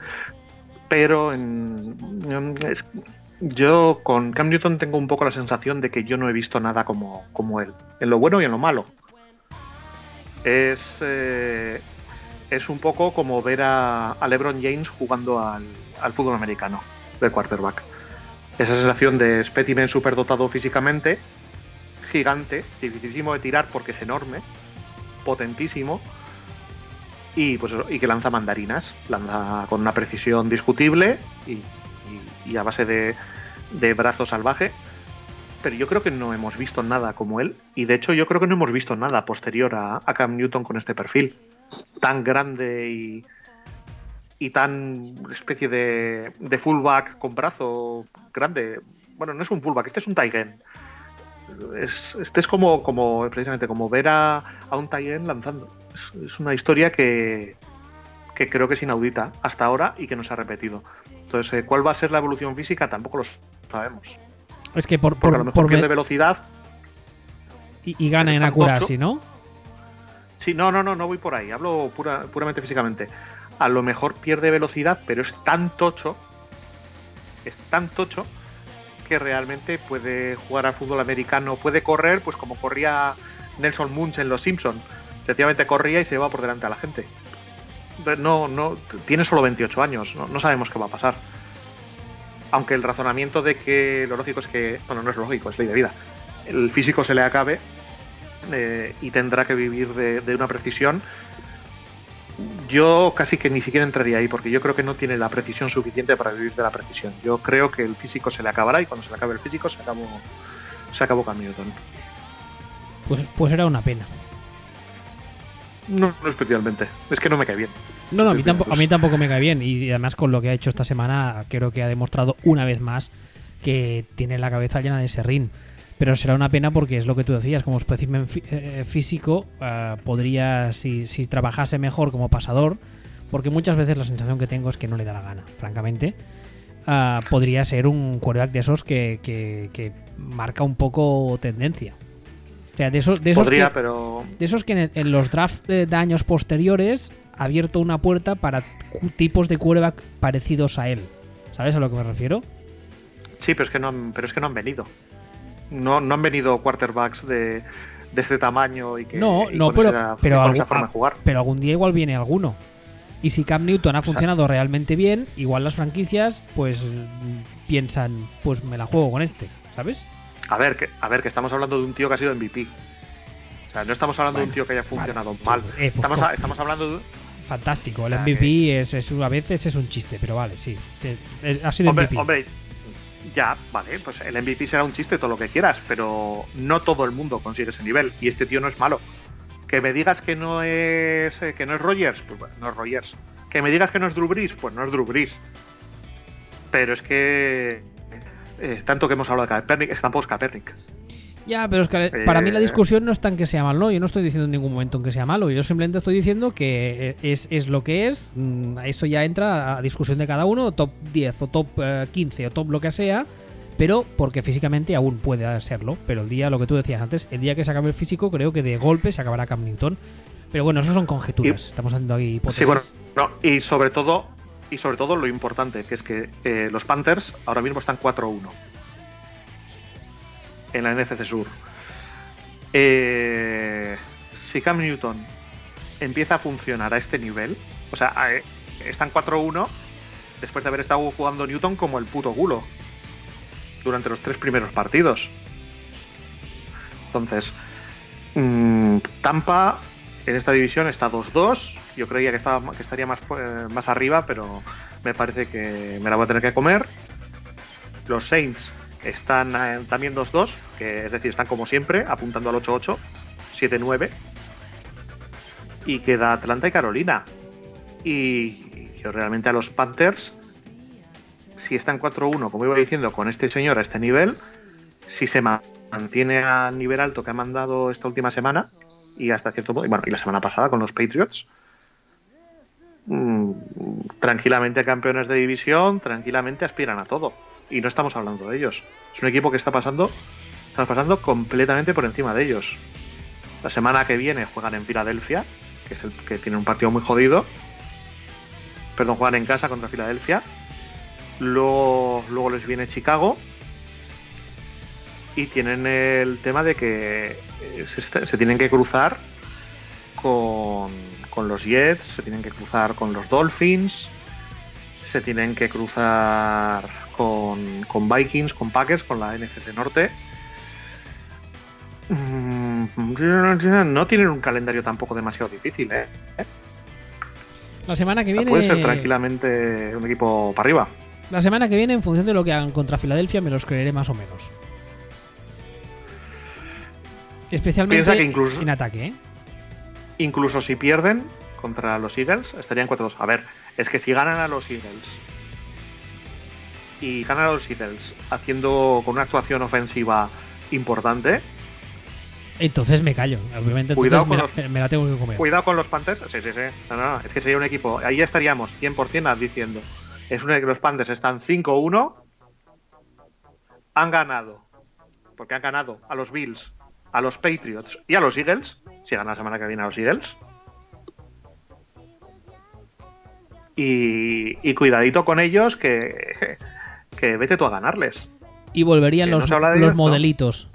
Pero en- en- es- yo con Cam Newton tengo un poco la sensación de que yo no he visto nada como, como él, en lo bueno y en lo malo. Es, eh, es un poco como ver a, LeBron James jugando al, fútbol americano de quarterback. Esa sensación de espécimen superdotado físicamente, gigante, dificilísimo de tirar porque es enorme, potentísimo, y pues que lanza mandarinas, lanza con una precisión discutible y, a base de, de brazo salvaje. Pero yo creo que no hemos visto nada como él, y de hecho yo creo que no hemos visto nada posterior a, a Cam Newton con este perfil tan grande y, y tan especie de, de fullback con brazo grande. Bueno, no es un fullback, este es un tight end. Es, este es como, como precisamente como ver a, a un tight end lanzando. Es, es una historia que, que creo que es inaudita hasta ahora y que no se ha repetido. Entonces, eh, ¿cuál va a ser la evolución física? Tampoco lo sabemos. Es que por, Porque por, a lo mejor por pierde velocidad. y, y gana en accuracy, ¿no? Sí, no, no, no, no voy por ahí. Hablo pura- puramente físicamente. A lo mejor pierde velocidad, pero es tan tocho, es tan tocho que realmente puede jugar al fútbol americano, puede correr, pues como corría Nelson Munch en Los Simpson. Efectivamente corría y se llevaba por delante a la gente. No, no, tiene solo 28 años, no, no sabemos qué va a pasar. Aunque el razonamiento de que lo lógico es que, bueno, no es lógico, es ley de vida. El físico se le acabe eh, y tendrá que vivir de, de una precisión. Yo casi que ni siquiera entraría ahí porque yo creo que no tiene la precisión suficiente para vivir de la precisión. Yo creo que el físico se le acabará y cuando se le acabe el físico se acabó, se acabó Cam Newton. Pues, pues era una pena. No, no especialmente. Es que no me cae bien. No, no, a mí, tampoco, a mí tampoco me cae bien. Y además con lo que ha hecho esta semana, creo que ha demostrado una vez más que tiene la cabeza llena de serrín. Pero será una pena porque es lo que tú decías, como espécimen fí- eh, físico, ah, podría, si, si trabajase mejor como pasador, porque muchas veces la sensación que tengo es que no le da la gana, francamente, ah, podría ser un quarterback de esos que, que- que marca un poco tendencia. O sea, de esos, de esos Podría, que- pero de esos que en, en los drafts de, de años posteriores ha abierto una puerta para tipos de quarterback parecidos a él. ¿Sabes a lo que me refiero? sí, pero es que no han, pero es que no han venido. No, no han venido quarterbacks de, de este tamaño y que no, y no, pero, esa- pero, esa forma ah, de jugar. pero algún día igual viene alguno. Y si Cam Newton ha funcionado realmente bien, igual las franquicias pues piensan, pues me la juego con este, ¿sabes? A ver, que, a ver, que estamos hablando de un tío que ha sido MVP. O sea, no estamos hablando de un tío que haya funcionado vale. mal. Eh, pues estamos, estamos hablando de. Fantástico, el MVP es, es- a veces es un chiste, pero vale, sí. Te- es- ha sido Hombre, MVP. hombre, Ya, vale, pues el MVP será un chiste, todo lo que quieras, pero no todo el mundo consigue ese nivel. Y este tío no es malo. Que me digas que no es eh, que no es Rogers, pues bueno, no es Rogers. Que me digas que no es Drew Brees, pues no es Drew Brees. Pero es que eh, tanto que hemos hablado de Kaepernick, es tampoco es Kaepernick. Ya, pero es que para mí la Eh. discusión no está en que sea malo, yo no estoy diciendo en ningún momento en que sea malo, yo simplemente estoy diciendo que eh, es, es lo que es, mm, eso ya entra a discusión de cada uno, top 10 o top eh, 15 o top lo que sea, pero porque físicamente aún puede serlo, pero el día, lo que tú decías antes, el día que se acabe el físico creo que de golpe se acabará Cam Newton, pero bueno, eso son conjeturas, Y- estamos haciendo aquí hipótesis. Sí, bueno, no, y sobre todo, y sobre todo lo importante, que es que eh, los Panthers ahora mismo están 4-1 en la NFC Sur. Eh, si Cam Newton empieza a funcionar a este nivel, o sea, eh, están 4-1 después de haber estado jugando Newton como el puto culo durante los tres primeros partidos. Entonces, mm, Tampa en esta división está 2-2. Yo creía que estaría más, eh, más arriba, pero me parece que me la voy a tener que comer. Los Saints están eh, también 2-2, que es decir, están como siempre, apuntando al 8-8, 7-9. Y queda Atlanta y Carolina. Y yo realmente a los Panthers, si están 4-1, como iba diciendo, con este señor a este nivel, si se ma- mantiene al nivel alto que ha mandado esta última semana, y hasta cierto punto, y bueno, y la semana pasada con los Patriots, mm, tranquilamente campeones de división, tranquilamente aspiran a todo. Y no estamos hablando de ellos. Es un equipo que está pasando, está pasando completamente por encima de ellos. La semana que viene juegan en Filadelfia, que es el que tiene un partido muy jodido. Perdón, juegan en casa contra Filadelfia. Luego, luego les viene Chicago. Y tienen el tema de que eh, se, se tienen que cruzar con, con los Jets, se tienen que cruzar con los Dolphins, se tienen que cruzar con, con Vikings, con Packers, con la NFC Norte. Mm, No tienen un calendario tampoco demasiado difícil, ¿eh? La semana que O sea, viene... Puede ser tranquilamente un equipo para arriba. La semana que viene, en función de lo que hagan contra Filadelfia, me los creeré más o menos. Especialmente que incluso- en ataque, ¿eh? Incluso si pierden contra los Eagles, estarían 4-2. A ver, es que si ganan a los Eagles y ganan a los Eagles haciendo con una actuación ofensiva importante, Entonces me callo. Obviamente, Cuidado me, con la, me la tengo que comer. cuidado con los Panthers. Sí, sí, sí. No, no, no, es que sería un equipo. Ahí estaríamos 100% diciendo. Es una que los Panthers están 5-1. Han ganado. Porque han ganado a los Bills, a los Patriots y a los Eagles. Si ganan la semana que viene a los Eagles. Y, y cuidadito con ellos que, que vete tú a ganarles. Y volverían no los, los modelitos.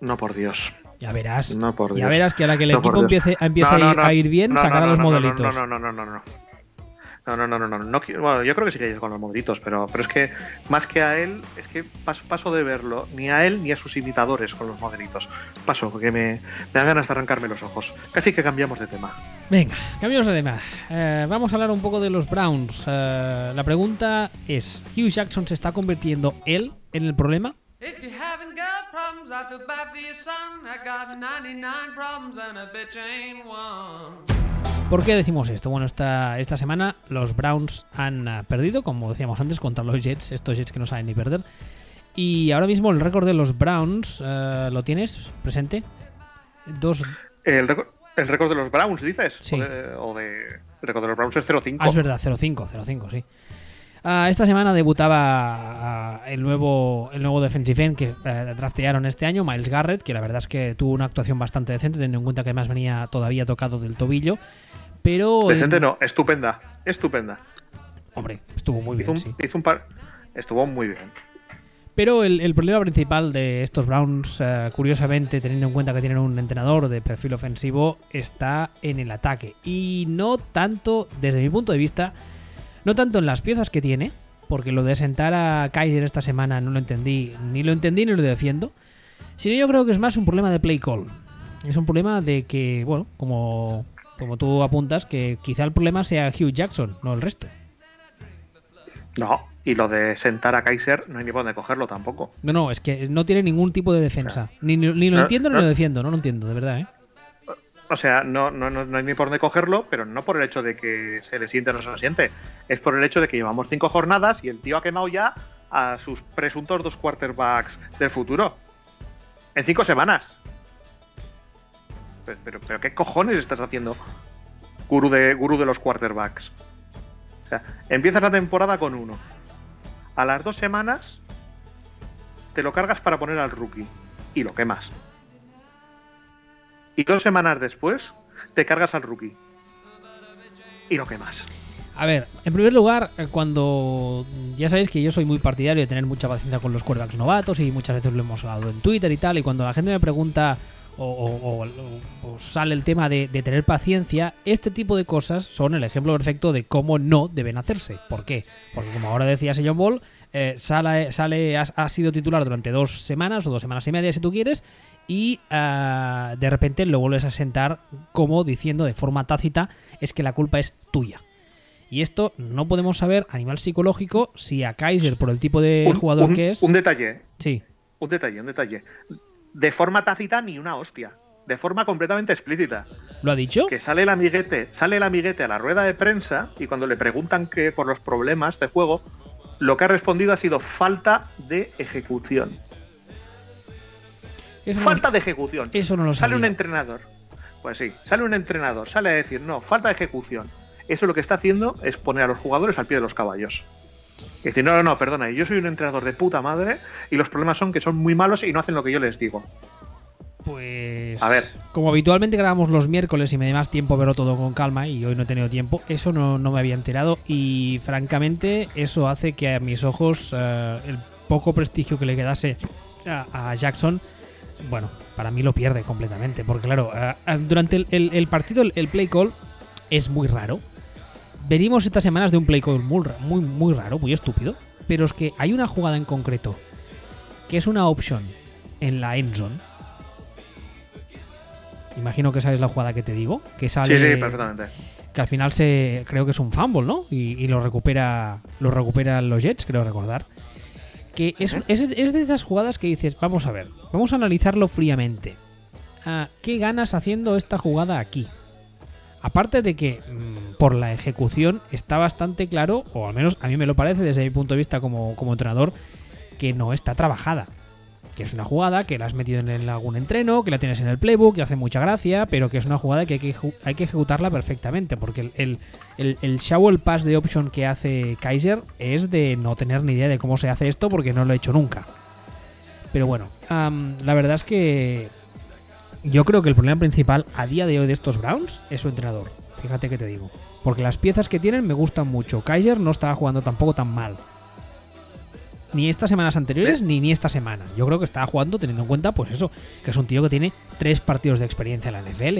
No por Dios. Ya verás. No por Dios. ya verás que a la que el equipo empiece, empiece a, ir, a ir bien, No, sacará no, los modelitos. No, no, no, no, no, no. No, no, no, no, no, no quiero- bueno, yo creo que sí que con los modelitos, pero, pero es que más que a él, es que paso, paso de verlo ni a él ni a sus imitadores con los modelitos. Paso, porque me, me dan ganas de arrancarme los ojos. Casi que cambiamos de tema. Venga, cambiamos de tema. Eh, vamos a hablar un poco de los Browns. Eh, la pregunta es: ¿Hugh Jackson se está convirtiendo él en el problema? If you haven't got problems, I feel bad for your son. I got 99 problems and a bitch ain't one. ¿Por qué decimos esto? Bueno, esta, esta semana los Browns han ah, perdido, como decíamos antes, contra los Jets, estos Jets que no saben ni perder. Y ahora mismo el récord de los Browns, eh, ¿lo tienes presente? Dos... El récord, el récord de los Browns, dices. Sí. O de, o de- el récord de los Browns es 0-5. Ah, es verdad, 0-5, 0-5, sí. Ah, esta semana debutaba ah, el nuevo el nuevo defensive end que eh, draftearon este año, Miles Garrett, que la verdad es que tuvo una actuación bastante decente, teniendo en cuenta que además venía todavía tocado del tobillo. Pero, Decente en- no, estupenda. Estupenda. hombre, estuvo muy Hizo bien, un, sí. hizo un par. Estuvo muy bien. Pero el, el problema principal de estos Browns, eh, curiosamente, teniendo en cuenta que tienen un entrenador de perfil ofensivo, está en el ataque. Y no tanto, desde mi punto de vista, no tanto en las piezas que tiene, porque lo de sentar a Kaiser esta semana no lo entendí, ni lo entendí ni lo defiendo, sino yo creo que es más un problema de play call. Es un problema de que, bueno, como, como tú apuntas, que quizá el problema sea Hugh Jackson, no el resto. No, Y lo de sentar a Kaiser no hay ni por dónde cogerlo tampoco. No, no, es que no tiene ningún tipo de defensa. Ni, ni- ni lo No, entiendo ni no. lo defiendo, no lo entiendo, de verdad, ¿eh? O sea, no, no, no, no hay ni por dónde cogerlo, pero no por el hecho de que se le siente o no se le siente. Es por el hecho de que llevamos cinco jornadas y el tío ha quemado ya a sus presuntos dos quarterbacks del futuro. En cinco semanas. Pero, pero, ¿qué cojones estás haciendo, gurú de, gurú de los quarterbacks? O sea, empiezas la temporada con uno. A las dos semanas te lo cargas para poner al rookie y lo quemas. Y dos semanas después te cargas al rookie y lo quemas. A ver, en primer lugar, eh, cuando ya sabéis que yo soy muy partidario de tener mucha paciencia con los quarterbacks novatos y muchas veces lo hemos hablado en Twitter y tal, y cuando la gente me pregunta o, o- o- o sale el tema de, de tener paciencia, este tipo de cosas son el ejemplo perfecto de cómo no deben hacerse. ¿Por qué? Porque como ahora decía John Ball, eh, sale, sale ha, ha sido titular durante dos semanas o dos semanas y media si tú quieres, y ah, de repente lo vuelves a sentar como diciendo de forma tácita es que la culpa es tuya. Y esto no podemos saber a nivel psicológico si a Kaiser, por el tipo de un, jugador un- que es. un detalle, sí. un detalle, un detalle. De forma tácita ni una hostia. De forma completamente explícita. ¿Lo ha dicho? Que sale el amiguete, sale el amiguete a la rueda de prensa y cuando le preguntan que por los problemas de juego, lo que ha respondido ha sido falta de ejecución. Eso no, Falta de ejecución. eso no lo Sale un entrenador. Pues sí, sale un entrenador, sale a decir, no, falta de ejecución. Eso lo que está haciendo es poner a los jugadores al pie de los caballos. Y decir, no, no, no, perdona, yo soy un entrenador de puta madre y los problemas son que son muy malos y no hacen lo que yo les digo. Pues. A ver. Como habitualmente grabamos los miércoles y me da más tiempo verlo todo con calma y hoy no he tenido tiempo, eso no, no me había enterado y francamente eso hace que a mis ojos eh, el poco prestigio que le quedase a, a Jackson, bueno, para mí lo pierde completamente. Porque claro, eh, durante el, el- el partido, el, el play call es muy raro. Venimos estas semanas de un play call muy, muy, muy raro, muy estúpido. Pero es que hay una jugada en concreto que es una option en la end zone. Imagino que sabes la jugada que te digo. Que sale. Sí, sí, perfectamente. Que al final se. Creo que es un fumble, ¿no? Y, y lo recupera. Lo recuperan los Jets, creo recordar. Que es, es, es de esas jugadas que dices, vamos a ver, vamos a analizarlo fríamente. Ah, ¿Qué ganas haciendo esta jugada aquí? Aparte de que mm, por la ejecución está bastante claro, o al menos a mí me lo parece desde mi punto de vista como, como entrenador, que no está trabajada. Que es una jugada que la has metido en algún entreno, que la tienes en el playbook, que hace mucha gracia, pero que es una jugada que hay que, hay que ejecutarla perfectamente. Porque el, el, el, shovel pass de option que hace Kaiser es de no tener ni idea de cómo se hace esto porque no lo he hecho nunca. Pero bueno, la verdad es que yo creo que el problema principal a día de hoy de estos Browns es su entrenador. Fíjate que te digo. Porque las piezas que tienen me gustan mucho. Kaiser no estaba jugando tampoco tan mal. Ni estas semanas anteriores, ni, ni esta semana. Yo creo que estaba jugando teniendo en cuenta, pues eso, que es un tío que tiene tres partidos de experiencia en la NFL.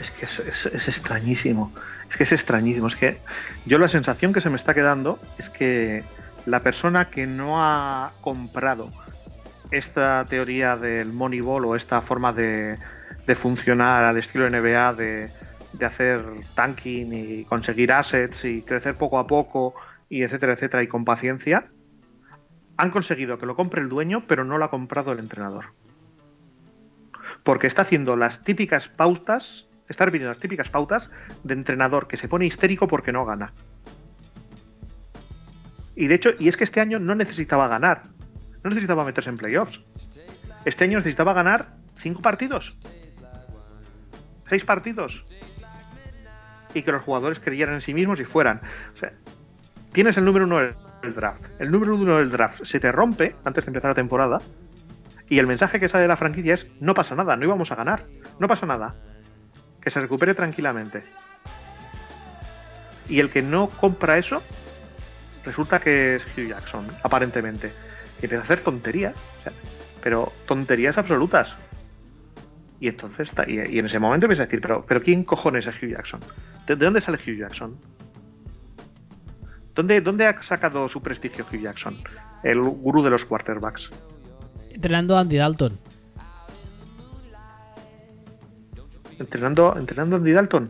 Es que es, es- es extrañísimo. Es que es extrañísimo. Es que yo la sensación que se me está quedando es que la persona que no ha comprado esta teoría del Moneyball o esta forma de, funcionar al estilo NBA, de, de hacer tanking y conseguir assets y crecer poco a poco y etcétera, etcétera, y con paciencia, han conseguido que lo compre el dueño, pero no lo ha comprado el entrenador. Porque está haciendo las típicas pautas, está repitiendo las típicas pautas de entrenador que se pone histérico porque no gana. Y de hecho, y es que este año no necesitaba ganar, no necesitaba meterse en playoffs. Este año necesitaba ganar cinco partidos, seis partidos, y que los jugadores creyeran en sí mismos y fueran. O sea, tienes el número uno del del draft. El número uno del draft se te rompe antes de empezar la temporada. Y el mensaje que sale de la franquicia es: no pasa nada, no íbamos a ganar, no pasa nada. Que se recupere tranquilamente. Y el que no compra eso, resulta que es Hugh Jackson, aparentemente. Y empieza a hacer tonterías, o sea, pero tonterías absolutas. Y entonces, está- y, y en ese momento empieza a decir: ¿pero, pero quién cojones es Hugh Jackson? ¿De, de dónde sale Hugh Jackson? ¿Dónde, ¿Dónde ha sacado su prestigio Hugh Jackson? El gurú de los quarterbacks. Entrenando a Andy Dalton. Entrenando, entrenando a Andy Dalton.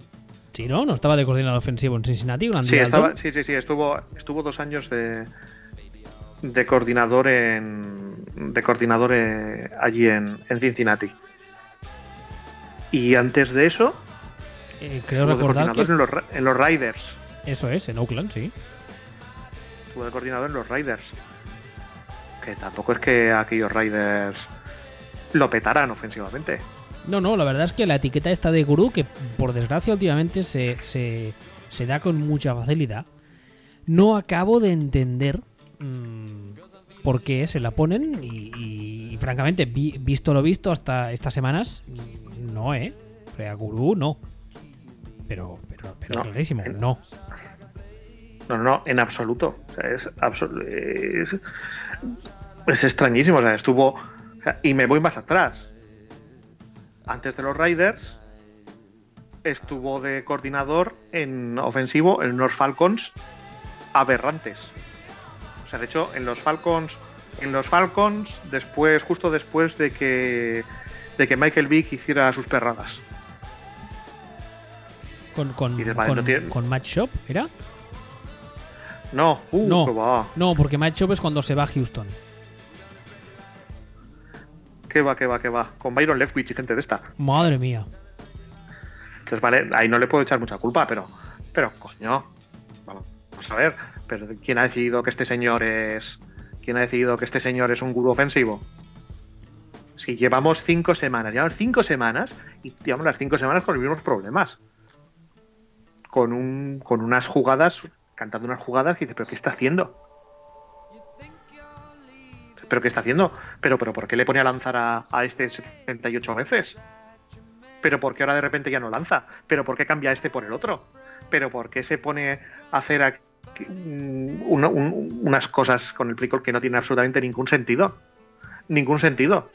Sí, ¿no? No estaba de coordinador ofensivo en Cincinnati. Andy Sí, estaba, sí, sí, sí, estuvo, estuvo dos años de, de coordinador en de coordinador eh, allí en, en Cincinnati. Y antes de eso, Eh, creo recordar que coordinador en los, en los Riders. eso es, en Oakland, sí. Estuvo de coordinador en los Riders. Que tampoco es que aquellos Riders lo petaran ofensivamente. No, no, la verdad es que la etiqueta esta de gurú, que por desgracia últimamente se, se, se da con mucha facilidad, no acabo de entender mm, por qué se la ponen y, y- y, francamente, vi- visto lo visto hasta estas semanas, no, ¿eh? O sea, gurú no. Pero, pero, pero No. clarísimo, no. No, no, no, en absoluto. O sea, es, absol- es, es extrañísimo. O sea, estuvo. o sea, y me voy más atrás. Antes de los Riders, estuvo de coordinador en ofensivo en los Falcons aberrantes. O sea, de hecho, en los Falcons. En los Falcons, después, justo después de que. de que Michael Vick hiciera sus perradas. Con, con, Y dices, vale, con, no tiene- con Match Shop, ¿era? No, uh, No. va. No, porque Match Shop es cuando se va a Houston. Que va, que va, que va. Con Byron Leftwich y gente de esta. Madre mía. Entonces, vale, ahí no le puedo echar mucha culpa, pero, pero coño, vamos a ver, pero ¿quién ha decidido que este señor es, quién ha decidido que este señor es un gurú ofensivo? Si llevamos cinco semanas, llevamos cinco semanas y llevamos las cinco semanas con los mismos problemas, con un, con unas jugadas, cantando unas jugadas y dices, pero ¿qué está haciendo? ¿Pero qué está haciendo? ¿Pero, pero por qué le pone a lanzar a, a este 78 veces? pero ¿por qué ahora de repente ya no lanza? ¿Pero por qué cambia este por el otro? ¿Pero por qué se pone a hacer aquí, mm, una- un- unas cosas con el Prickle que no tienen absolutamente ningún sentido? Ningún sentido.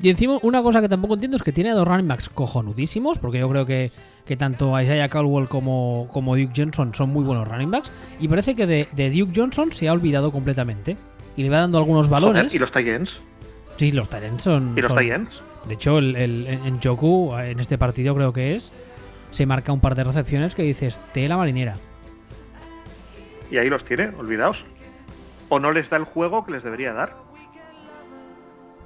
Y encima, una cosa que tampoco entiendo es que tiene a dos running backs cojonudísimos, porque yo creo que, que tanto Isaiah Caldwell como, como Duke Johnson son muy buenos running backs, y parece que de, de Duke Johnson se ha olvidado completamente. Y le va dando algunos balones. Joder, y los Titans. Sí, los Tyrants son. Y los son- Titans. De hecho, el, el- en Joku, en este partido creo que es, se marca un par de recepciones que dices, tela marinera. Y ahí los tiene, olvidaos. O no les da el juego que les debería dar.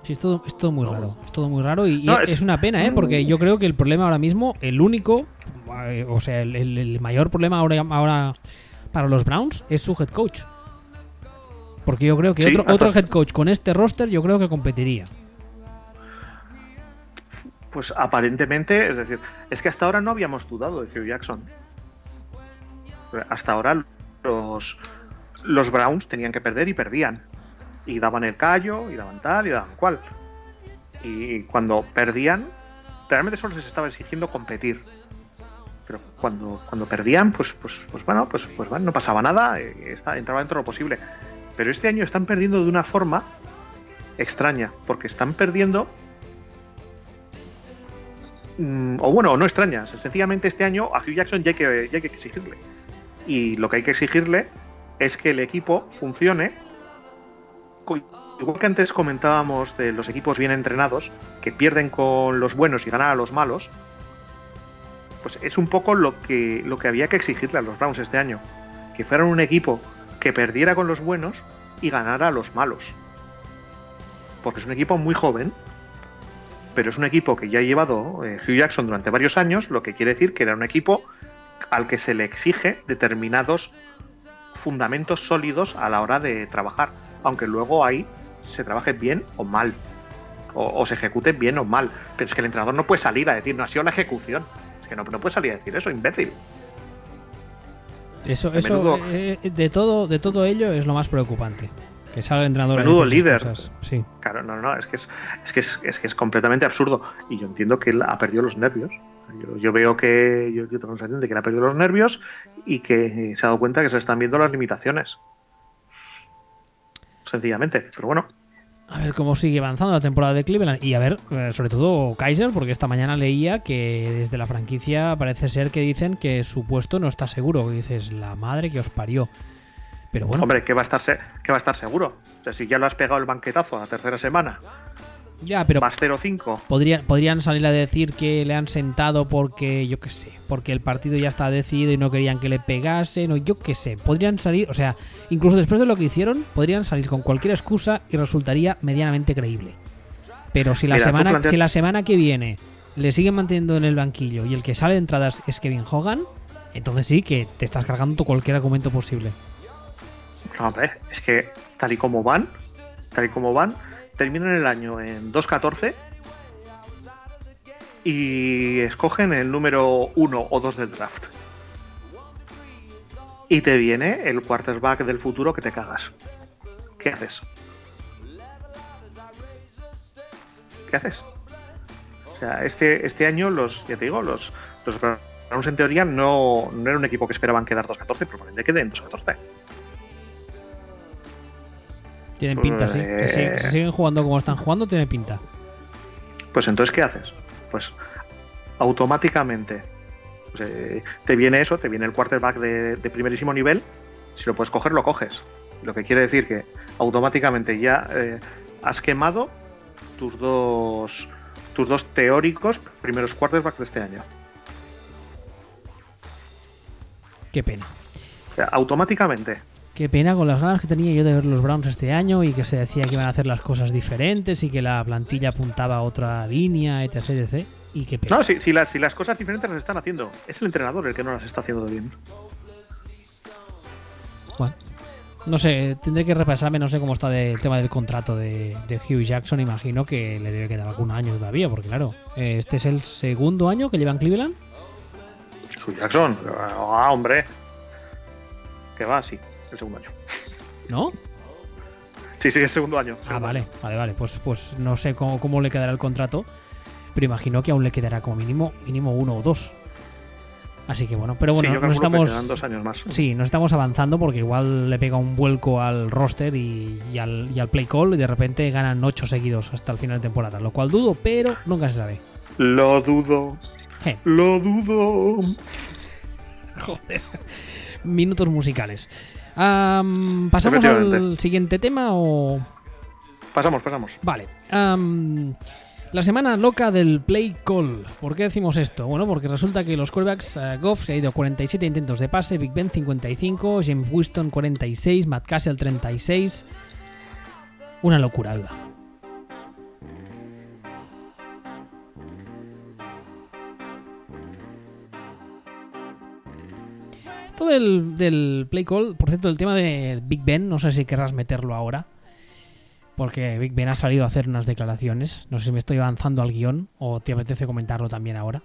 Sí, es todo, es todo muy raro. Es todo muy raro y, No, es, es- una pena, ¿eh? Porque yo creo que el problema ahora mismo, el único, eh, o sea, el, el- el mayor problema ahora, ahora para los Browns es su head coach. Porque yo creo que Sí, otro, otro head coach con este roster yo creo que competiría. Pues aparentemente, es decir, es que hasta ahora no habíamos dudado de Hugh Jackson. Hasta ahora los, Browns tenían que perder y perdían. Y daban el callo, y daban tal, y daban cual. Y cuando perdían, realmente solo les estaba exigiendo competir. Pero cuando, cuando perdían, pues, pues, pues bueno, pues, pues no pasaba nada, eh, entraba dentro de lo posible. Pero este año están perdiendo de una forma extraña, porque están perdiendo Mm, o bueno, no extrañas. Sencillamente este año a Hugh Jackson ya que, ya hay que exigirle. Y lo que hay que exigirle es que el equipo funcione. Igual que antes comentábamos de los equipos bien entrenados, que pierden con los buenos y ganan a los malos, pues es un poco lo que, lo que había que exigirle a los Browns este año. Que fueran un equipo que perdiera con los buenos y ganara a los malos. Porque es un equipo muy joven, pero es un equipo que ya ha llevado eh, Hugh Jackson durante varios años, lo que quiere decir que era un equipo al que se le exige determinados fundamentos sólidos a la hora de trabajar, aunque luego ahí se trabaje bien o mal, o, o se ejecute bien o mal, pero es que el entrenador no puede salir a decir, no ha sido la ejecución, es que no, no puede salir a decir eso, imbécil. Eso, eso menudo- eh, de todo, de todo ello es lo más preocupante. Que salga el entrenador Menudo líder. cosas. Sí. Claro, no, no, es que es, es que es, es que es completamente absurdo. Y yo entiendo que él ha perdido los nervios. Yo, yo veo que yo, yo tengo la sensación de que él ha perdido los nervios y que se ha dado cuenta que se le están viendo las limitaciones. Sencillamente. Pero bueno, A ver cómo sigue avanzando la temporada de Cleveland. Y a ver, eh, sobre todo Kaiser, porque esta mañana leía que desde la franquicia parece ser que dicen que su puesto no está seguro. Que dices, la madre que os parió. Pero bueno, hombre, ¿qué va, a estar se- qué va a estar seguro? O sea, si ya lo has pegado el banquetazo a la tercera semana Ya, pero vas 0-5. podrían, podrían salir a decir que le han sentado porque, yo qué sé, porque el partido ya está decidido y no querían que le pegasen, o yo qué sé. Podrían salir, o sea, incluso después de lo que hicieron, podrían salir con cualquier excusa y resultaría medianamente creíble. Pero si la, Mira, semana, planteas- si la semana que viene le siguen manteniendo en el banquillo y el que sale de entradas es Kevin Hogan, entonces sí que te estás cargando cualquier argumento posible. No, hombre, es que tal y como van, tal y como van, terminan el año en 2-14 y escogen el número 1 o 2 del draft. Y te viene el quarterback del futuro que te cagas. ¿Qué haces? ¿Qué haces? O sea, este, este año los, ya te digo, los, los en teoría no, no era un equipo que esperaban quedar 2-14, pero probablemente queden 2-14. Tienen pinta, sí. Si, Eh. si siguen jugando como están jugando, tiene pinta. Pues entonces, ¿qué haces? Pues automáticamente pues, eh, te viene eso, te viene el quarterback de, de primerísimo nivel. Si lo puedes coger, lo coges. Lo que quiere decir que automáticamente ya eh, has quemado tus dos tus dos teóricos primeros quarterbacks de este año. Qué pena. O sea, automáticamente. Qué pena con las ganas que tenía yo de ver los Browns este año y que se decía que iban a hacer las cosas diferentes y que la plantilla apuntaba a otra línea, etc. etc. Y qué pena. No, si, si las, si las cosas diferentes las están haciendo, es el entrenador el que no las está haciendo bien. Bueno, no sé, tendré que repasarme, no sé cómo está de- el tema del contrato de, de Hugh Jackson. Imagino que le debe quedar algún año todavía, porque claro, eh, este es el segundo año que lleva en Cleveland. Hugh Jackson, ah, hombre. Que va, sí, el segundo año. ¿No? Sí, sí, el segundo año. Ah, vale, año. vale, vale. Pues, pues no sé cómo, cómo le quedará el contrato, pero imagino que aún le quedará como mínimo, mínimo uno o dos. Así que bueno, pero bueno, sí, nos estamos. dos años más. Sí, nos estamos avanzando porque igual le pega un vuelco al roster y, y al, y al play call y de repente ganan ocho seguidos hasta el final de temporada, lo cual dudo, pero nunca se sabe. Lo dudo. Lo dudo. [laughs] Joder. Minutos musicales. Am, ¿Pasamos al siguiente tema o...? Pasamos, pasamos. Vale. la semana loca del play call. ¿Por qué decimos esto? Bueno, porque resulta que los quarterbacks, eh, Goff se ha ido 47 intentos de pase, Big Ben 55, James Winston 46, Matt Cassell 36. Una locura, oiga. Esto del, del play call, por cierto, el tema de Big Ben, no sé si querrás meterlo ahora. Porque Big Ben ha salido a hacer unas declaraciones. No sé si me estoy avanzando al guion o te apetece comentarlo también ahora.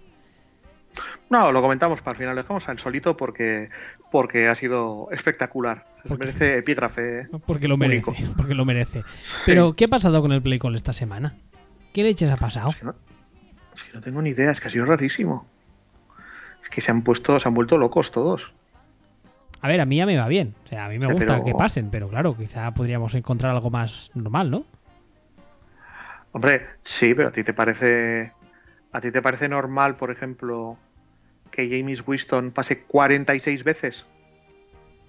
No, lo comentamos para el final. Lo dejamos al solito porque, porque ha sido espectacular. Se ¿Por qué? merece epígrafe. Porque lo merece. Único. Porque lo merece. Pero, ¿qué ha pasado con el play call esta semana? ¿Qué leches ha pasado? Es que, no, es que no tengo ni idea, es que ha sido rarísimo. Es que se han puesto, se han vuelto locos todos. A ver, a mí ya me va bien. O sea, a mí me Eh, gusta pero- que pasen, pero claro, quizá podríamos encontrar algo más normal, ¿no? Hombre, sí, pero a ti te parece. ¿A ti te parece normal, por ejemplo, que James Winston pase 46 veces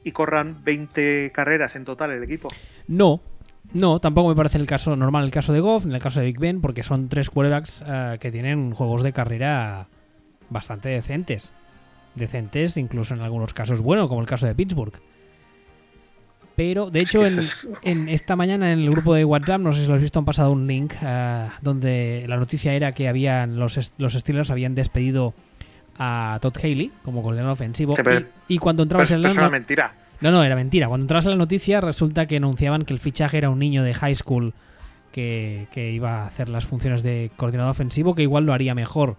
y corran 20 carreras en total el equipo? No, no, tampoco me parece el caso normal el caso de Goff, ni el caso de Big Ben, porque son tres quarterbacks eh, que tienen juegos de carrera bastante decentes. Decentes, incluso en algunos casos bueno, como el caso de Pittsburgh. Pero, de hecho, en, en esta mañana en el grupo de WhatsApp, no sé si lo has visto, han pasado un link eh, donde la noticia era que habían los, los Steelers habían despedido a Todd Haley como coordinador ofensivo. Sí, pero- y, y cuando entrabas Pero en la eso mentira. no, no, era mentira. Cuando entras a la noticia resulta que anunciaban que el fichaje era un niño de high school que, que iba a hacer las funciones de coordinador ofensivo, que igual lo haría mejor.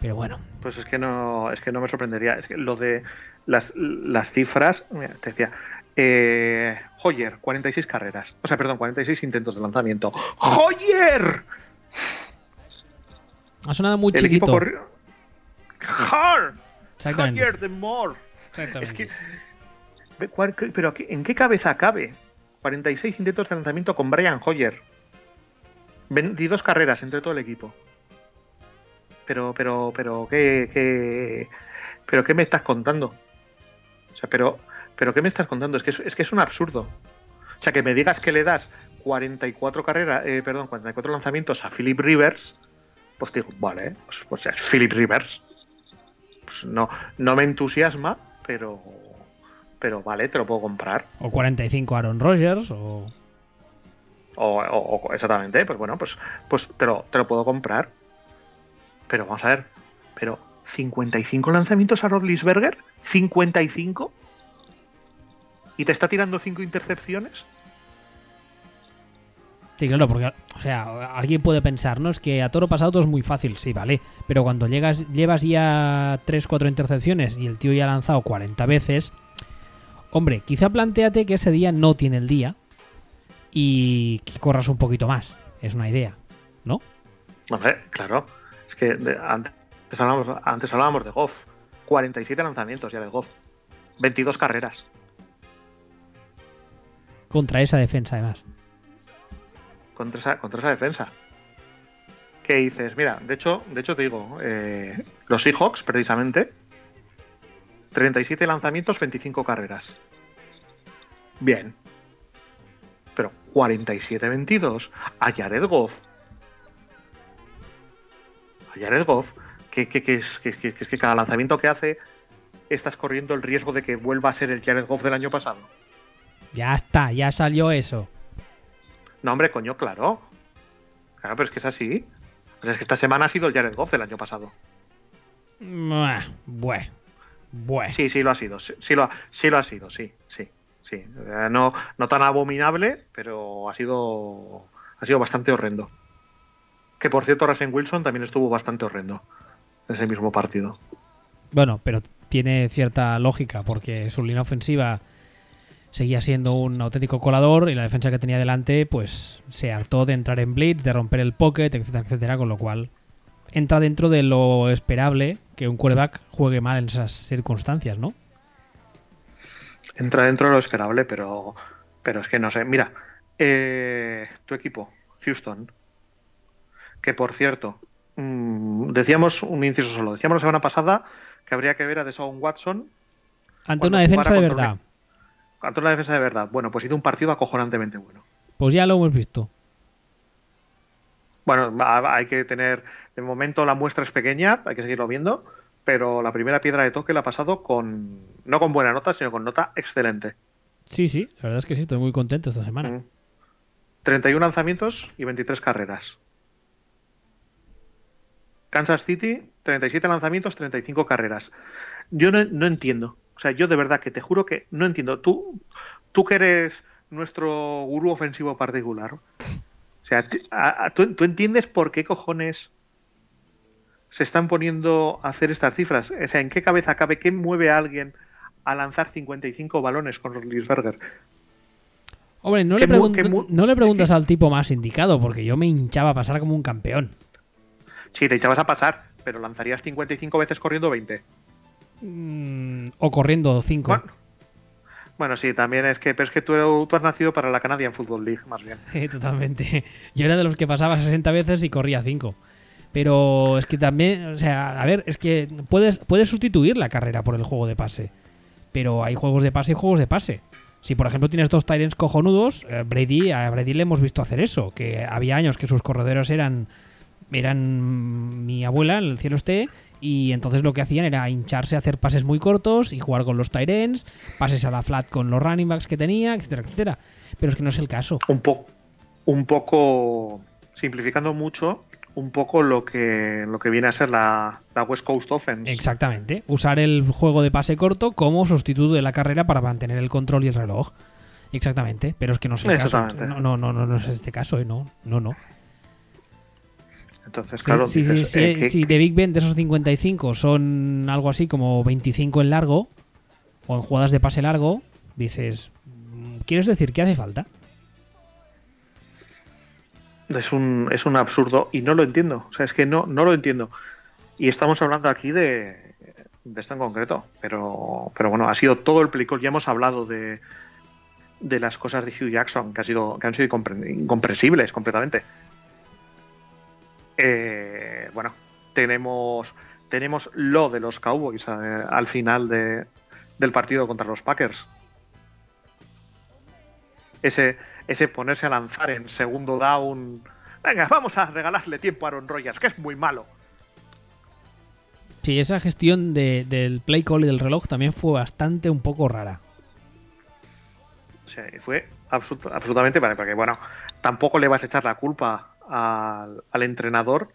Pero bueno, Pues es que no, es que no me sorprendería. Es que lo de las, las cifras, mira, te decía, eh, Hoyer, 46 carreras. O sea, perdón, 46 intentos de lanzamiento. ¡Hoyer! ha sonado muy El equipo chiquito. corrió. ¡Har! Exactamente. Hoyer de Moore. Es Exactamente. que. cuál- qué- Pero ¿qué- ¿en qué cabeza cabe? 46 intentos de lanzamiento con Brian Hoyer. 22 carreras entre todo el equipo. Pero, pero, pero, ¿qué, qué, pero qué me estás contando? O sea, pero, pero ¿qué me estás contando? Es que es, es que es un absurdo. O sea, que me digas que le das 44 carreras, eh, perdón, 44 lanzamientos a Philip Rivers, pues digo, vale, pues, pues es Philip Rivers. Pues no, no me entusiasma, pero pero vale, te lo puedo comprar. O 45 Aaron Rodgers, o. O, o- o- exactamente, pues bueno, pues, pues te, lo, te lo puedo comprar. Pero vamos a ver, pero 55 lanzamientos a Rodlisberger, 55 y te está tirando 5 intercepciones. Sí, claro, porque, o sea, alguien puede pensar, ¿no? Es que a toro pasado todo es muy fácil, sí, vale. Pero cuando llegas, llevas ya 3-4 intercepciones y el tío ya ha lanzado 40 veces, hombre, quizá planteate que ese día no tiene el día y que corras un poquito más. Es una idea, ¿no? Hombre, claro, que de- antes, hablábamos, antes hablábamos de Goff, 47 lanzamientos ya de Goff, 22 carreras. Contra esa defensa, además. contra esa, contra esa defensa. ¿Qué dices? Mira, de hecho, de hecho te digo, eh, los Seahawks, precisamente, 37 lanzamientos, 25 carreras. Bien. Pero 47-22 a Jared Goff. Jared Goff, que, que- que es, que, es cada lanzamiento que hace estás corriendo el riesgo de que vuelva a ser el Jared Goff del año pasado. Ya está, ya salió eso. No, hombre, coño, claro. Claro, pero es que es así. O sea, es que esta semana ha sido el Jared Goff del año pasado. Bueno, bueno. Sí, sí lo ha sido. Sí, sí lo, ha, sí lo ha sido, sí, sí, sí. No, no tan abominable, pero ha sido, ha sido bastante horrendo. Que por cierto, Rasen Wilson también estuvo bastante horrendo en ese mismo partido. Bueno, pero tiene cierta lógica porque su línea ofensiva seguía siendo un auténtico colador y la defensa que tenía delante pues se hartó de entrar en blitz, de romper el pocket, etcétera, etcétera, con lo cual entra dentro de lo esperable que un quarterback juegue mal en esas circunstancias, ¿no? Entra dentro de lo esperable, pero, pero es que no sé. Mira, eh, tu equipo, Houston, que por cierto, mm, decíamos un inciso solo, decíamos la semana pasada que habría que ver a Deshaun Watson Ante una defensa de verdad. ante una defensa de verdad. Bueno, pues hizo un partido acojonantemente bueno. Pues ya lo hemos visto. Bueno, ha- hay que tener, de momento la muestra es pequeña, hay que seguirlo viendo, pero la primera piedra de toque la ha pasado con, no con buena nota, sino con nota excelente. Sí, sí, la verdad es que sí, estoy muy contento esta semana. Mm. 31 lanzamientos y 23 carreras. Kansas City, 37 lanzamientos, 35 carreras. Yo no, no entiendo. O sea, yo de verdad que te juro que no entiendo. Tú, tú que eres nuestro gurú ofensivo particular. O sea, ¿tú, tú entiendes por qué cojones se están poniendo a hacer estas cifras? O sea, ¿en qué cabeza cabe? ¿Qué mueve a alguien a lanzar 55 balones con Roethlisberger? Hombre, no le, no le preguntas al tipo más indicado, porque yo me hinchaba a pasar como un campeón. Sí, te echabas a pasar, pero lanzarías 55 veces corriendo 20. Mm, o corriendo 5. Bueno, bueno, sí, también es que, pero es que tú, tú has nacido para la Canadian Football League, más bien. [laughs] totalmente. Yo era de los que pasaba 60 veces y corría 5. Pero es que también, o sea, a ver, es que puedes, puedes sustituir la carrera por el juego de pase. Pero hay juegos de pase y juegos de pase. Si por ejemplo tienes dos Tyrants cojonudos, eh, Brady, a Brady le hemos visto hacer eso. Que había años que sus corredores eran, eran mi abuela, el cielo esté, y entonces lo que hacían era hincharse hacer pases muy cortos y jugar con los Tyrants, pases a la flat con los running backs que tenía, etcétera, etcétera. Pero es que no es el caso. Un, po un poco, simplificando mucho, un poco lo que, lo que viene a ser la, la West Coast Offense. Exactamente. Usar el juego de pase corto como sustituto de la carrera para mantener el control y el reloj. Exactamente. Pero es que no es el caso. No, no, no, no, no es este caso, ¿eh? No, no, no. Entonces, Si- claro, dices, si- eh, si de Big Ben de esos 55 son algo así como 25 en largo, o en jugadas de pase largo, dices, mm, ¿quieres decir que hace falta? es un, es un absurdo y no lo entiendo. O sea, es que no, no lo entiendo. Y estamos hablando aquí de, de esto en concreto. Pero, pero bueno, ha sido todo el plicor. Ya hemos hablado de, de las cosas de Hugh Jackson que, ha sido, que han sido incompre- incomprensibles completamente. Eh, bueno, tenemos, tenemos lo de los Cowboys eh, al final de- del partido contra los Packers. ese, ese ponerse a lanzar en segundo down. Venga, vamos a regalarle tiempo a Aaron Rodgers, que es muy malo. Sí, esa gestión de- del play call y del reloj también fue bastante un poco rara. Sea, fue absolut- absolutamente vale, porque bueno, tampoco le vas a echar la culpa al, al entrenador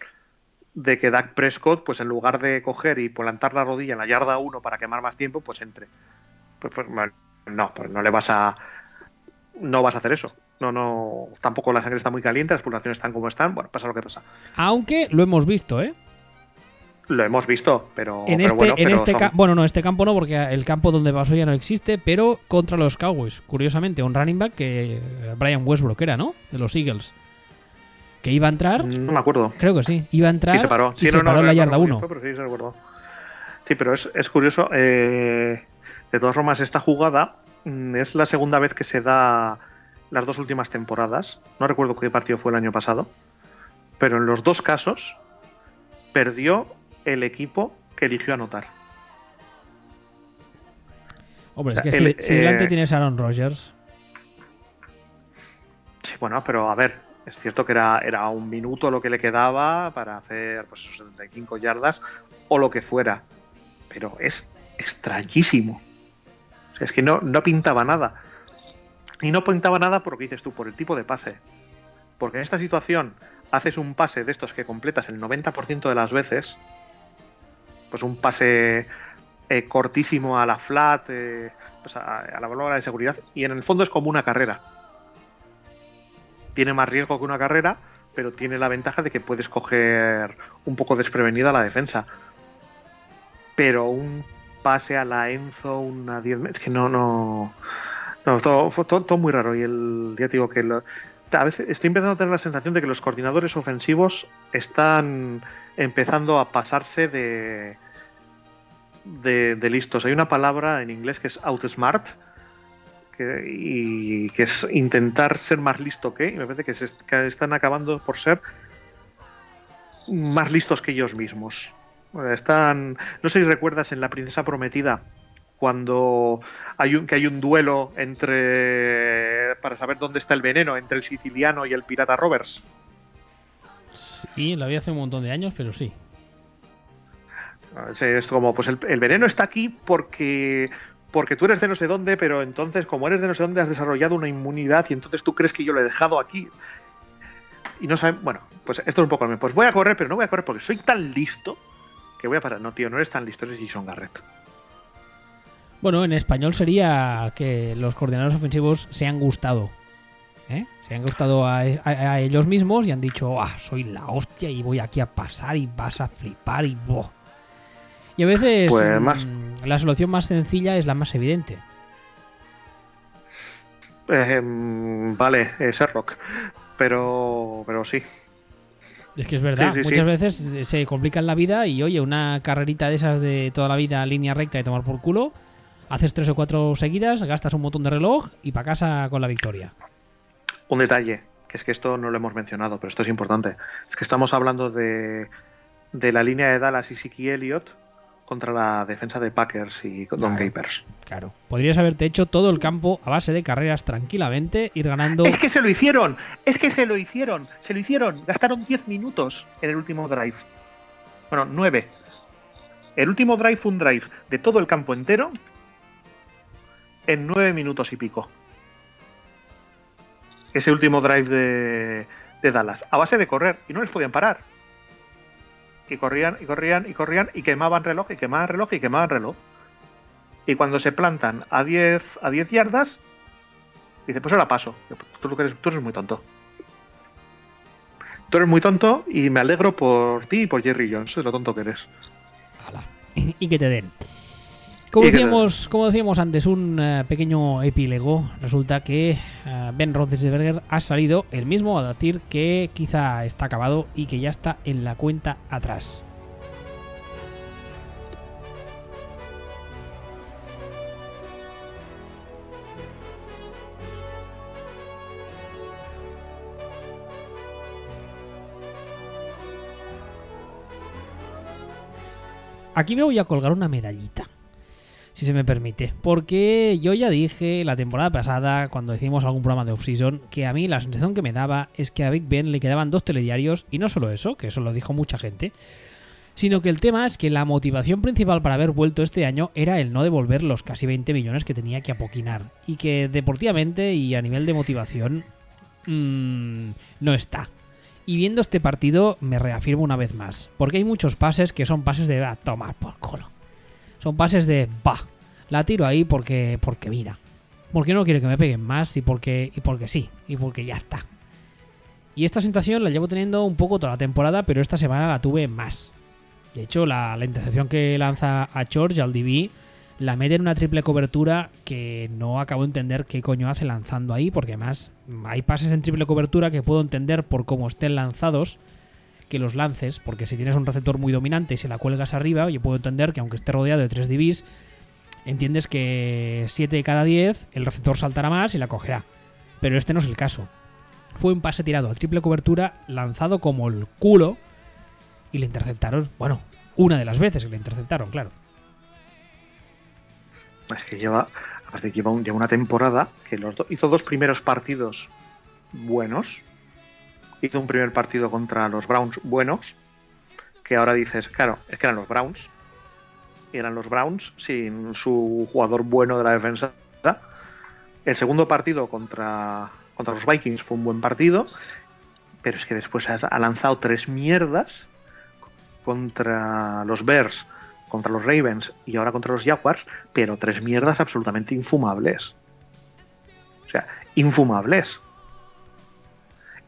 de que Dak Prescott, pues en lugar de coger y plantar la rodilla en la yarda 1 para quemar más tiempo, pues entre. Pues, pues, no, pues no le vas a. No vas a hacer eso. No, no. Tampoco la sangre está muy caliente, las pulsaciones están como están. Bueno, pasa lo que pasa. Aunque lo hemos visto, ¿eh? Lo hemos visto, pero. En pero este, bueno, en pero este son- bueno, no, este campo no, porque el campo donde pasó ya no existe, pero contra los Cowboys. Curiosamente, un running back que Brian Westbrook era, ¿no? De los Eagles. Que iba a entrar, No me acuerdo. creo que sí, iba a entrar Sí, se paró. y Sí, se no, no, paró en la no yarda recuerdo 1. quién fue, pero sí, se recuerdo. Sí, pero es, es curioso. eh, de todas formas, esta jugada mm, es la segunda vez que se da las dos últimas temporadas. No recuerdo qué partido fue el año pasado. Pero en los dos casos perdió el equipo que eligió anotar. Hombre, es que El- si, si delante eh, tienes a Aaron Rodgers, Sí, bueno, pero a ver, es cierto que era, era un minuto lo que le quedaba para hacer pues, sus 75 yardas o lo que fuera. Pero es extrañísimo. O sea, es que no, no pintaba nada. Y no pintaba nada por lo que dices tú, por el tipo de pase. Porque en esta situación haces un pase de estos que completas el 90% de las veces. Pues un pase eh, cortísimo a la flat, eh, pues a, a la bola de seguridad. Y en el fondo es como una carrera tiene más riesgo que una carrera, pero tiene la ventaja de que puedes coger un poco desprevenida la defensa. Pero un pase a la Enzo, una 10 es que no, no. No, todo, todo, todo muy raro. Y el, ya digo que lo- a veces estoy empezando a tener la sensación de que los coordinadores ofensivos están empezando a pasarse de, de, de listos. Hay una palabra en inglés que es outsmart, que, y que es intentar ser más listo que, y me parece que, se que están acabando por ser más listos que ellos mismos. Están, no sé si recuerdas en La Princesa Prometida, cuando hay un, que hay un duelo entre para saber dónde está el veneno entre el siciliano y el pirata Roberts. sí, lo había hace un montón de años, pero sí. Sí, Es como, pues el, el veneno está aquí porque porque tú eres de no sé dónde, pero entonces como eres de no sé dónde has desarrollado una inmunidad y entonces tú crees que yo lo he dejado aquí. Y no saben, bueno, pues esto es un poco lo mismo. Pues voy a correr, pero no voy a correr porque soy tan listo que voy a parar. No, tío, no eres tan listo, eres Jason Garrett. Bueno, en español sería que los coordinadores ofensivos se han gustado. ¿eh? Se han gustado a, a- a ellos mismos y han dicho, ah, soy la hostia y voy aquí a pasar y vas a flipar y boh. Y a veces Pues mm, más. La solución más sencilla es la más evidente. Eh, mm, vale, eh, Sherlock. Pero, pero sí. Es que es verdad, Sí, sí, muchas sí. veces se complican la vida y oye, una carrerita de esas de toda la vida línea recta y tomar por culo, haces tres o cuatro seguidas, gastas un montón de reloj y para casa con la victoria. Un detalle, que es que esto no lo hemos mencionado, pero esto es importante. Es que estamos hablando de, de la línea de Dallas y Siki Elliott contra la defensa de Packers y Don Claro. Capers. Claro. Podrías haberte hecho todo el campo a base de carreras tranquilamente, ir ganando. Es que se lo hicieron, es que se lo hicieron, se lo hicieron. Gastaron 10 minutos en el último drive. Bueno, 9. El último drive fue un drive de todo el campo entero en 9 minutos y pico. Ese último drive de, de Dallas. A base de correr. Y no les podían parar. Y corrían, y corrían, y corrían, y quemaban reloj, y quemaban reloj, y quemaban reloj. Y cuando se plantan a 10, a 10 yardas, Dice, pues ahora paso. Tú, lo que eres, tú eres muy tonto. Tú eres muy tonto y me alegro por ti y por Jerry Jones, de lo tonto que eres. [laughs] Y que te den. Como decíamos, como decíamos antes, un eh, pequeño epílogo. Resulta que eh, Ben Roethlisberger ha salido el mismo a decir que quizá está acabado y que ya está en la cuenta atrás. Aquí me voy a colgar una medallita. Si se me permite. Porque yo ya dije la temporada pasada, cuando hicimos algún programa de off-season, que a mí la sensación que me daba es que a Big Ben le quedaban dos telediarios, y no solo eso, que eso lo dijo mucha gente, sino que el tema es que la motivación principal para haber vuelto este año era el no devolver los casi 20 millones que tenía que apoquinar, y que deportivamente y a nivel de motivación mmm, no está. Y viendo este partido me reafirmo una vez más, porque hay muchos pases que son pases de tomar por culo. Son pases de va, la tiro ahí porque porque mira. Porque no quiero que me peguen más y porque y porque sí, y porque ya está. Y esta sensación la llevo teniendo un poco toda la temporada, pero esta semana la tuve más. De hecho, la, la intercepción que lanza a George al DB la mete en una triple cobertura que no acabo de entender qué coño hace lanzando ahí, porque además hay pases en triple cobertura que puedo entender por cómo estén lanzados que los lances, porque si tienes un receptor muy dominante y se la cuelgas arriba, yo puedo entender que aunque esté rodeado de 3 DBs, entiendes que 7 de cada 10 el receptor saltará más y la cogerá. Pero este no es el caso. Fue un pase tirado a triple cobertura, lanzado como el culo, y le interceptaron. Bueno, una de las veces que le interceptaron, claro. Es que lleva, lleva, un, lleva una temporada que los hizo dos primeros partidos buenos. Hizo un primer partido contra los Browns buenos. Que ahora dices, claro, es que eran los Browns. Eran los Browns sin su jugador bueno de la defensa. El segundo partido contra, contra los Vikings fue un buen partido. Pero es que después ha lanzado tres mierdas contra los Bears, contra los Ravens y ahora contra los Jaguars, pero tres mierdas absolutamente infumables. O sea, infumables.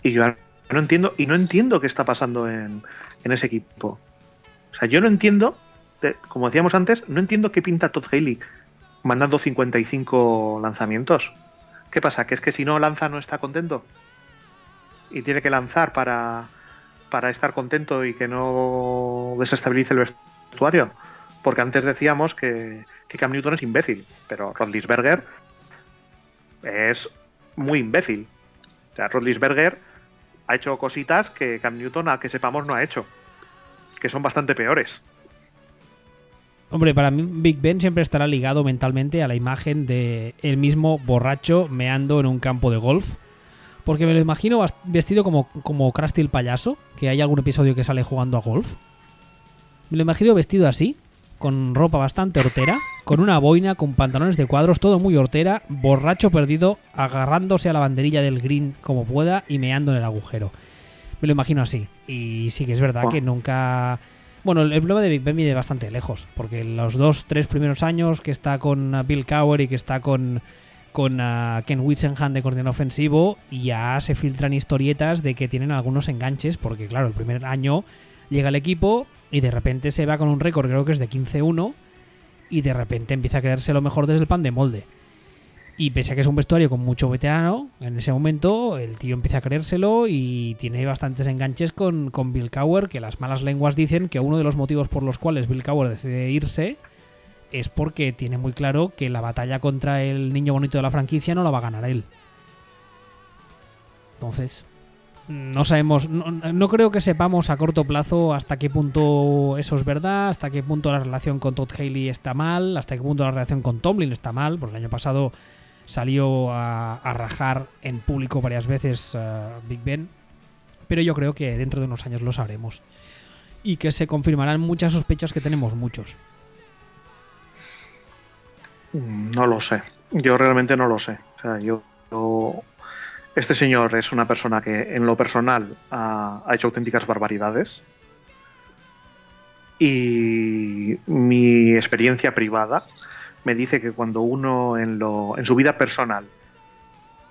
Y yo no entiendo, y no entiendo qué está pasando en, en ese equipo. O sea, yo no entiendo, como decíamos antes, no entiendo qué pinta Todd Haley mandando 55 lanzamientos. ¿Qué pasa? ¿Que es que si no lanza no está contento? Y tiene que lanzar para, para estar contento y que no desestabilice el vestuario. Porque antes decíamos que, que Cam Newton es imbécil, pero Rodlisberger es muy imbécil. O sea, Rodlisberger ha hecho cositas que Cam Newton, a que sepamos, no ha hecho. Que son bastante peores. Hombre, para mí Big Ben siempre estará ligado mentalmente a la imagen de el mismo borracho meando en un campo de golf. Porque me lo imagino vestido como, como Krusty el payaso, que hay algún episodio que sale jugando a golf. Me lo imagino vestido así, con ropa bastante hortera, con una boina, con pantalones de cuadros, todo muy hortera, borracho perdido, agarrándose a la banderilla del green como pueda y meando en el agujero. Me lo imagino así. Y sí que es verdad que nunca... Bueno, el problema de Big Ben viene bastante lejos, porque los dos, tres primeros años que está con uh, Bill Cowher y que está con, con uh, Ken Whitsenham de coordinador ofensivo, ya se filtran historietas de que tienen algunos enganches, porque claro, el primer año llega el equipo y de repente se va con un récord, creo que es de 15-1, y de repente empieza a creerse lo mejor desde el pan de molde. Y pese a que es un vestuario con mucho veterano, en ese momento el tío empieza a creérselo y tiene bastantes enganches con, con Bill Cowher, que las malas lenguas dicen que uno de los motivos por los cuales Bill Cowher decide irse es porque tiene muy claro que la batalla contra el niño bonito de la franquicia no la va a ganar él. Entonces, no sabemos, no, no, creo que sepamos a corto plazo hasta qué punto eso es verdad, hasta qué punto la relación con Todd Haley está mal, hasta qué punto la relación con Tomlin está mal, porque el año pasado salió a, rajar en público varias veces uh, Big Ben, pero yo creo que dentro de unos años lo sabremos y que se confirmarán muchas sospechas que tenemos muchos. No lo sé, yo realmente no lo sé. O sea, yo, yo este señor es una persona que en lo personal ha, hecho auténticas barbaridades. Y mi experiencia privada me dice que cuando uno en, su vida personal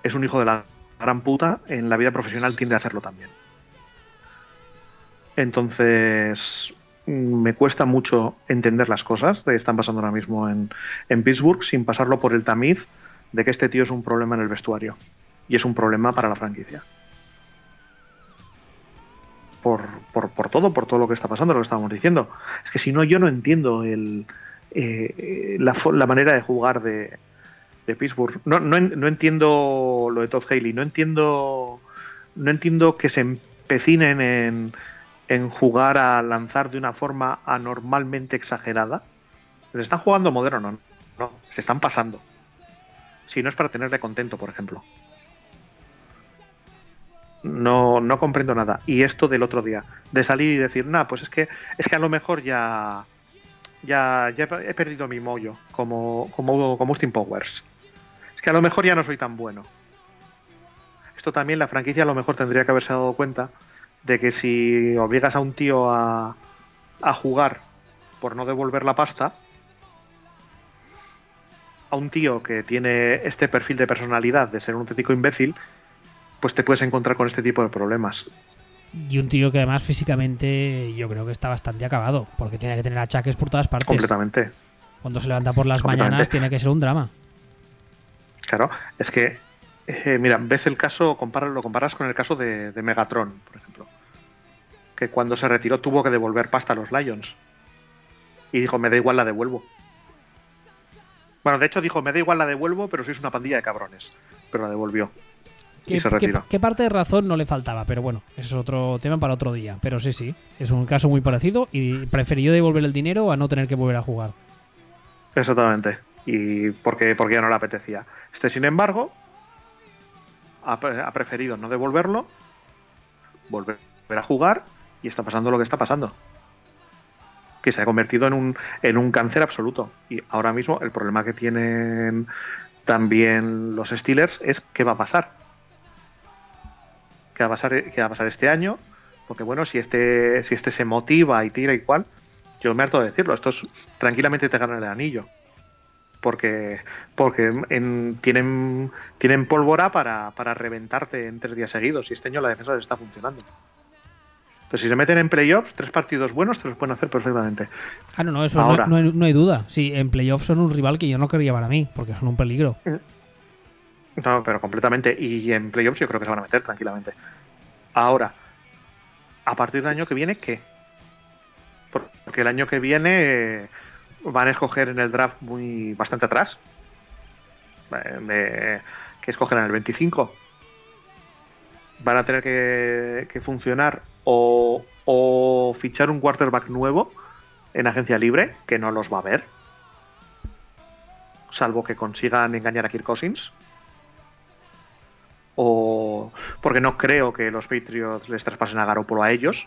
es un hijo de la gran puta, en la vida profesional tiende a serlo también. Entonces, me cuesta mucho entender las cosas que están pasando ahora mismo en Pittsburgh sin pasarlo por el tamiz de que este tío es un problema en el vestuario y es un problema para la franquicia. Por, por, por, todo, por todo lo que está pasando, lo que estábamos diciendo. Es que si no, yo no entiendo el, eh, la, la, manera de jugar de, de Pittsburgh. No, no, no, entiendo lo de Todd Haley, no entiendo, no entiendo que se empecinen en, en jugar a lanzar de una forma anormalmente exagerada. Se están jugando moderno, ¿no? no, se están pasando. Si no es para tenerle contento, por ejemplo. No, no comprendo nada. Y esto del otro día, de salir y decir, nah, pues es que, es que a lo mejor ya, ya, ya he perdido mi mollo como, como, como Austin Powers. Es que a lo mejor ya no soy tan bueno. Esto también la franquicia a lo mejor tendría que haberse dado cuenta de que si obligas a un tío a, a jugar por no devolver la pasta, a un tío que tiene este perfil de personalidad de ser un auténtico imbécil, pues te puedes encontrar con este tipo de problemas. Y un tío que además físicamente yo creo que está bastante acabado, porque tiene que tener achaques por todas partes. Completamente. Cuando se levanta por las mañanas tiene que ser un drama. Claro, es que, eh, mira, ves el caso, lo comparas con el caso de, de Megatron, por ejemplo. Que cuando se retiró tuvo que devolver pasta a los Lions. Y dijo, me da igual, la devuelvo. Bueno, de hecho dijo, me da igual, la devuelvo, pero sois una pandilla de cabrones. Pero la devolvió. ¿Qué, Y se parte de razón no le faltaba? Pero bueno, eso es otro tema para otro día. Pero sí, sí, es un caso muy parecido y prefirió devolver el dinero a no tener que volver a jugar. Exactamente. Y porque, porque ya no le apetecía. Este, sin embargo, ha, ha preferido no devolverlo, volver a jugar y está pasando lo que está pasando. Que se ha convertido en un, en un cáncer absoluto. Y ahora mismo el problema que tienen también los Steelers es qué va a pasar. ¿Qué va a pasar, qué va a pasar este año? Porque bueno, si este, si este se motiva y tira y cual, yo me harto de decirlo, estos tranquilamente te ganan el anillo. Porque, porque en- tienen, tienen pólvora para, para reventarte en tres días seguidos. Y este año la defensa les está funcionando. Entonces, si se meten en playoffs, tres partidos buenos te los pueden hacer perfectamente. Ah, no, no, eso no, no hay, no hay duda. Sí, en playoffs son un rival que yo no quería para mí, porque son un peligro. No, pero completamente. Y en playoffs yo creo que se van a meter tranquilamente. Ahora, a partir del año que viene, ¿qué? Porque el año que viene eh, van a escoger en el draft muy bastante atrás. Eh, que escogen en el 25. Van a tener que, que funcionar o, o fichar un quarterback nuevo en agencia libre, que no los va a ver. Salvo que consigan engañar a Kirk Cousins o porque no creo que los Patriots les traspasen a Garoppolo a ellos.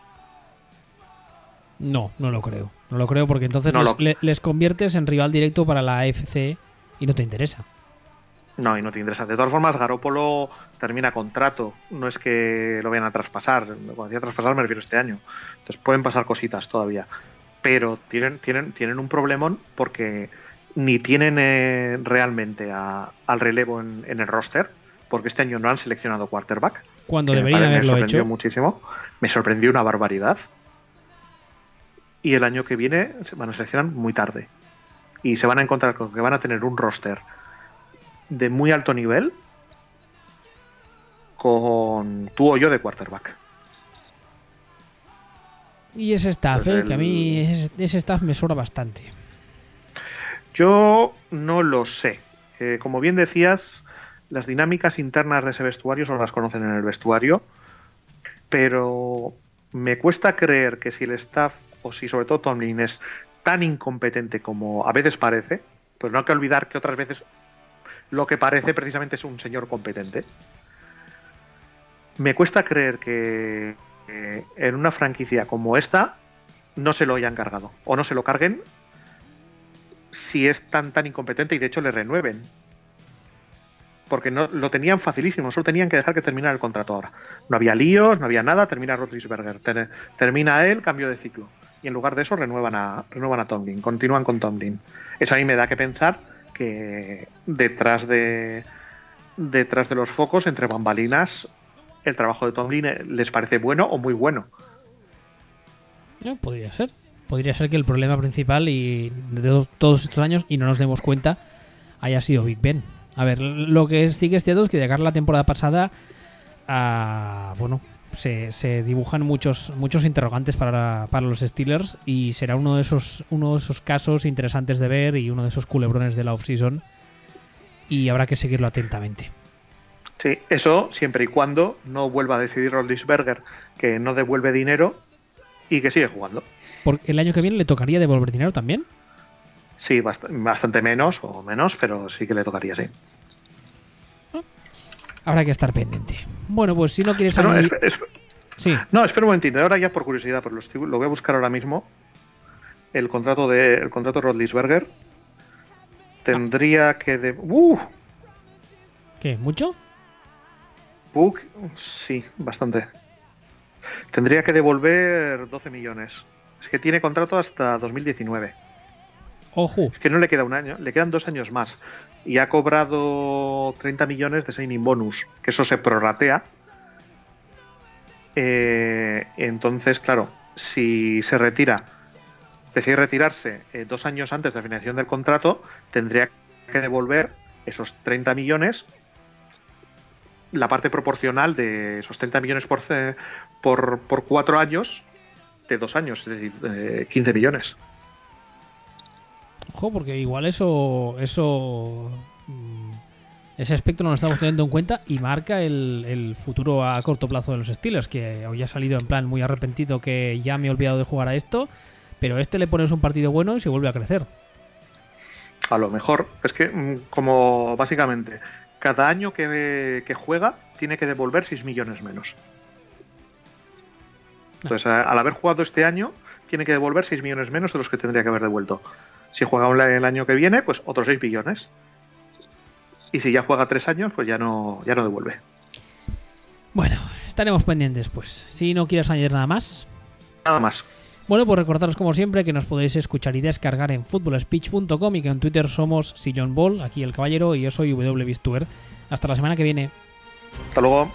No, no lo creo. No lo creo porque entonces No les, lo- le- les conviertes en rival directo para la AFC y no te interesa. No, y no te interesa. De todas formas, Garoppolo termina contrato. No es que lo vayan a traspasar. Cuando decía traspasar me refiero a este año. Entonces pueden pasar cositas todavía. Pero tienen, tienen, tienen un problemón porque ni tienen eh, realmente a- al relevo en, en el roster. Porque este año no han seleccionado quarterback. Cuando me deberían pare- me haberlo sorprendió hecho. muchísimo. Me sorprendió una barbaridad. Y el año que viene se van a seleccionar muy tarde. Y se van a encontrar con que van a tener un roster de muy alto nivel con tú o yo de quarterback. Y ese staff, Pues eh, que a mí ese, ese staff me sobra bastante. Yo no lo sé. Eh, como bien decías, las dinámicas internas de ese vestuario solo las conocen en el vestuario, pero me cuesta creer que si el staff, o si sobre todo Tomlin es tan incompetente como a veces parece, pues no hay que olvidar que otras veces lo que parece precisamente es un señor competente. Me cuesta creer que eh, en una franquicia como esta no se lo hayan cargado o no se lo carguen si es tan tan incompetente y de hecho le renueven. Porque no, lo tenían facilísimo, solo tenían que dejar que terminara el contrato ahora. No había líos, no había nada, termina Rodríguez ter- termina él, cambio de ciclo. Y en lugar de eso renuevan a, renuevan a Tomlin, continúan con Tomlin. Eso a mí me da que pensar que detrás de detrás de los focos, entre bambalinas, el trabajo de Tomlin eh, les parece bueno o muy bueno. No, podría ser. Podría ser que el problema principal y de todos estos años y no nos demos cuenta haya sido Big Ben. A ver, lo que sí que es cierto es que de cara a la temporada pasada, ah, bueno, se, se dibujan muchos muchos interrogantes para, para los Steelers y será uno de esos uno de esos casos interesantes de ver y uno de esos culebrones de la offseason y habrá que seguirlo atentamente. Sí, eso siempre y cuando no vuelva a decidir Roethlisberger que no devuelve dinero y que sigue jugando. Porque el año que viene le tocaría devolver dinero también. Sí, bast- bastante menos o menos, pero sí que le tocaría, sí. Habrá que estar pendiente. Bueno, pues si no quieres añadir- espe- espe- Sí, no, espera un momentito. Ahora ya por curiosidad, pero lo, estoy- lo voy a buscar ahora mismo. El contrato de el contrato de Rodlisberger tendría que de uh, ¿qué? ¿Mucho? Book, sí, bastante. Tendría que devolver 12 millones. Es que tiene contrato hasta 2019. Es que no le queda un año, le quedan dos años más. Y ha cobrado 30 millones de signing bonus, que eso se prorratea. Eh, entonces, claro, si se retira, decide retirarse eh, dos años antes de la finalización del contrato, tendría que devolver esos 30 millones, la parte proporcional de esos 30 millones por, por cuatro años, de dos años, es decir, eh, 15 millones. Porque igual eso. Eso. mm, Ese aspecto no lo estamos teniendo en cuenta y marca el, el futuro a corto plazo de los Steelers, que hoy ha salido en plan muy arrepentido que ya me he olvidado de jugar a esto, pero este le pones un partido bueno y se vuelve a crecer. A lo mejor, es que mm, como básicamente cada año que, juega tiene que devolver 6 millones menos. Entonces, al haber jugado este año, tiene que devolver 6 millones menos de los que tendría que haber devuelto. Si juega un- el año que viene, pues otros 6 millones. Y si ya juega 3 años, pues ya no, ya no devuelve. Bueno, estaremos pendientes pues. Si no quieres añadir nada más, Nada más. Bueno, pues recordaros como siempre que nos podéis escuchar y descargar en footballspeech.com y que en Twitter somos Sillon Ball, aquí el caballero, y yo soy W Bistuer. Hasta la semana que viene. Hasta luego.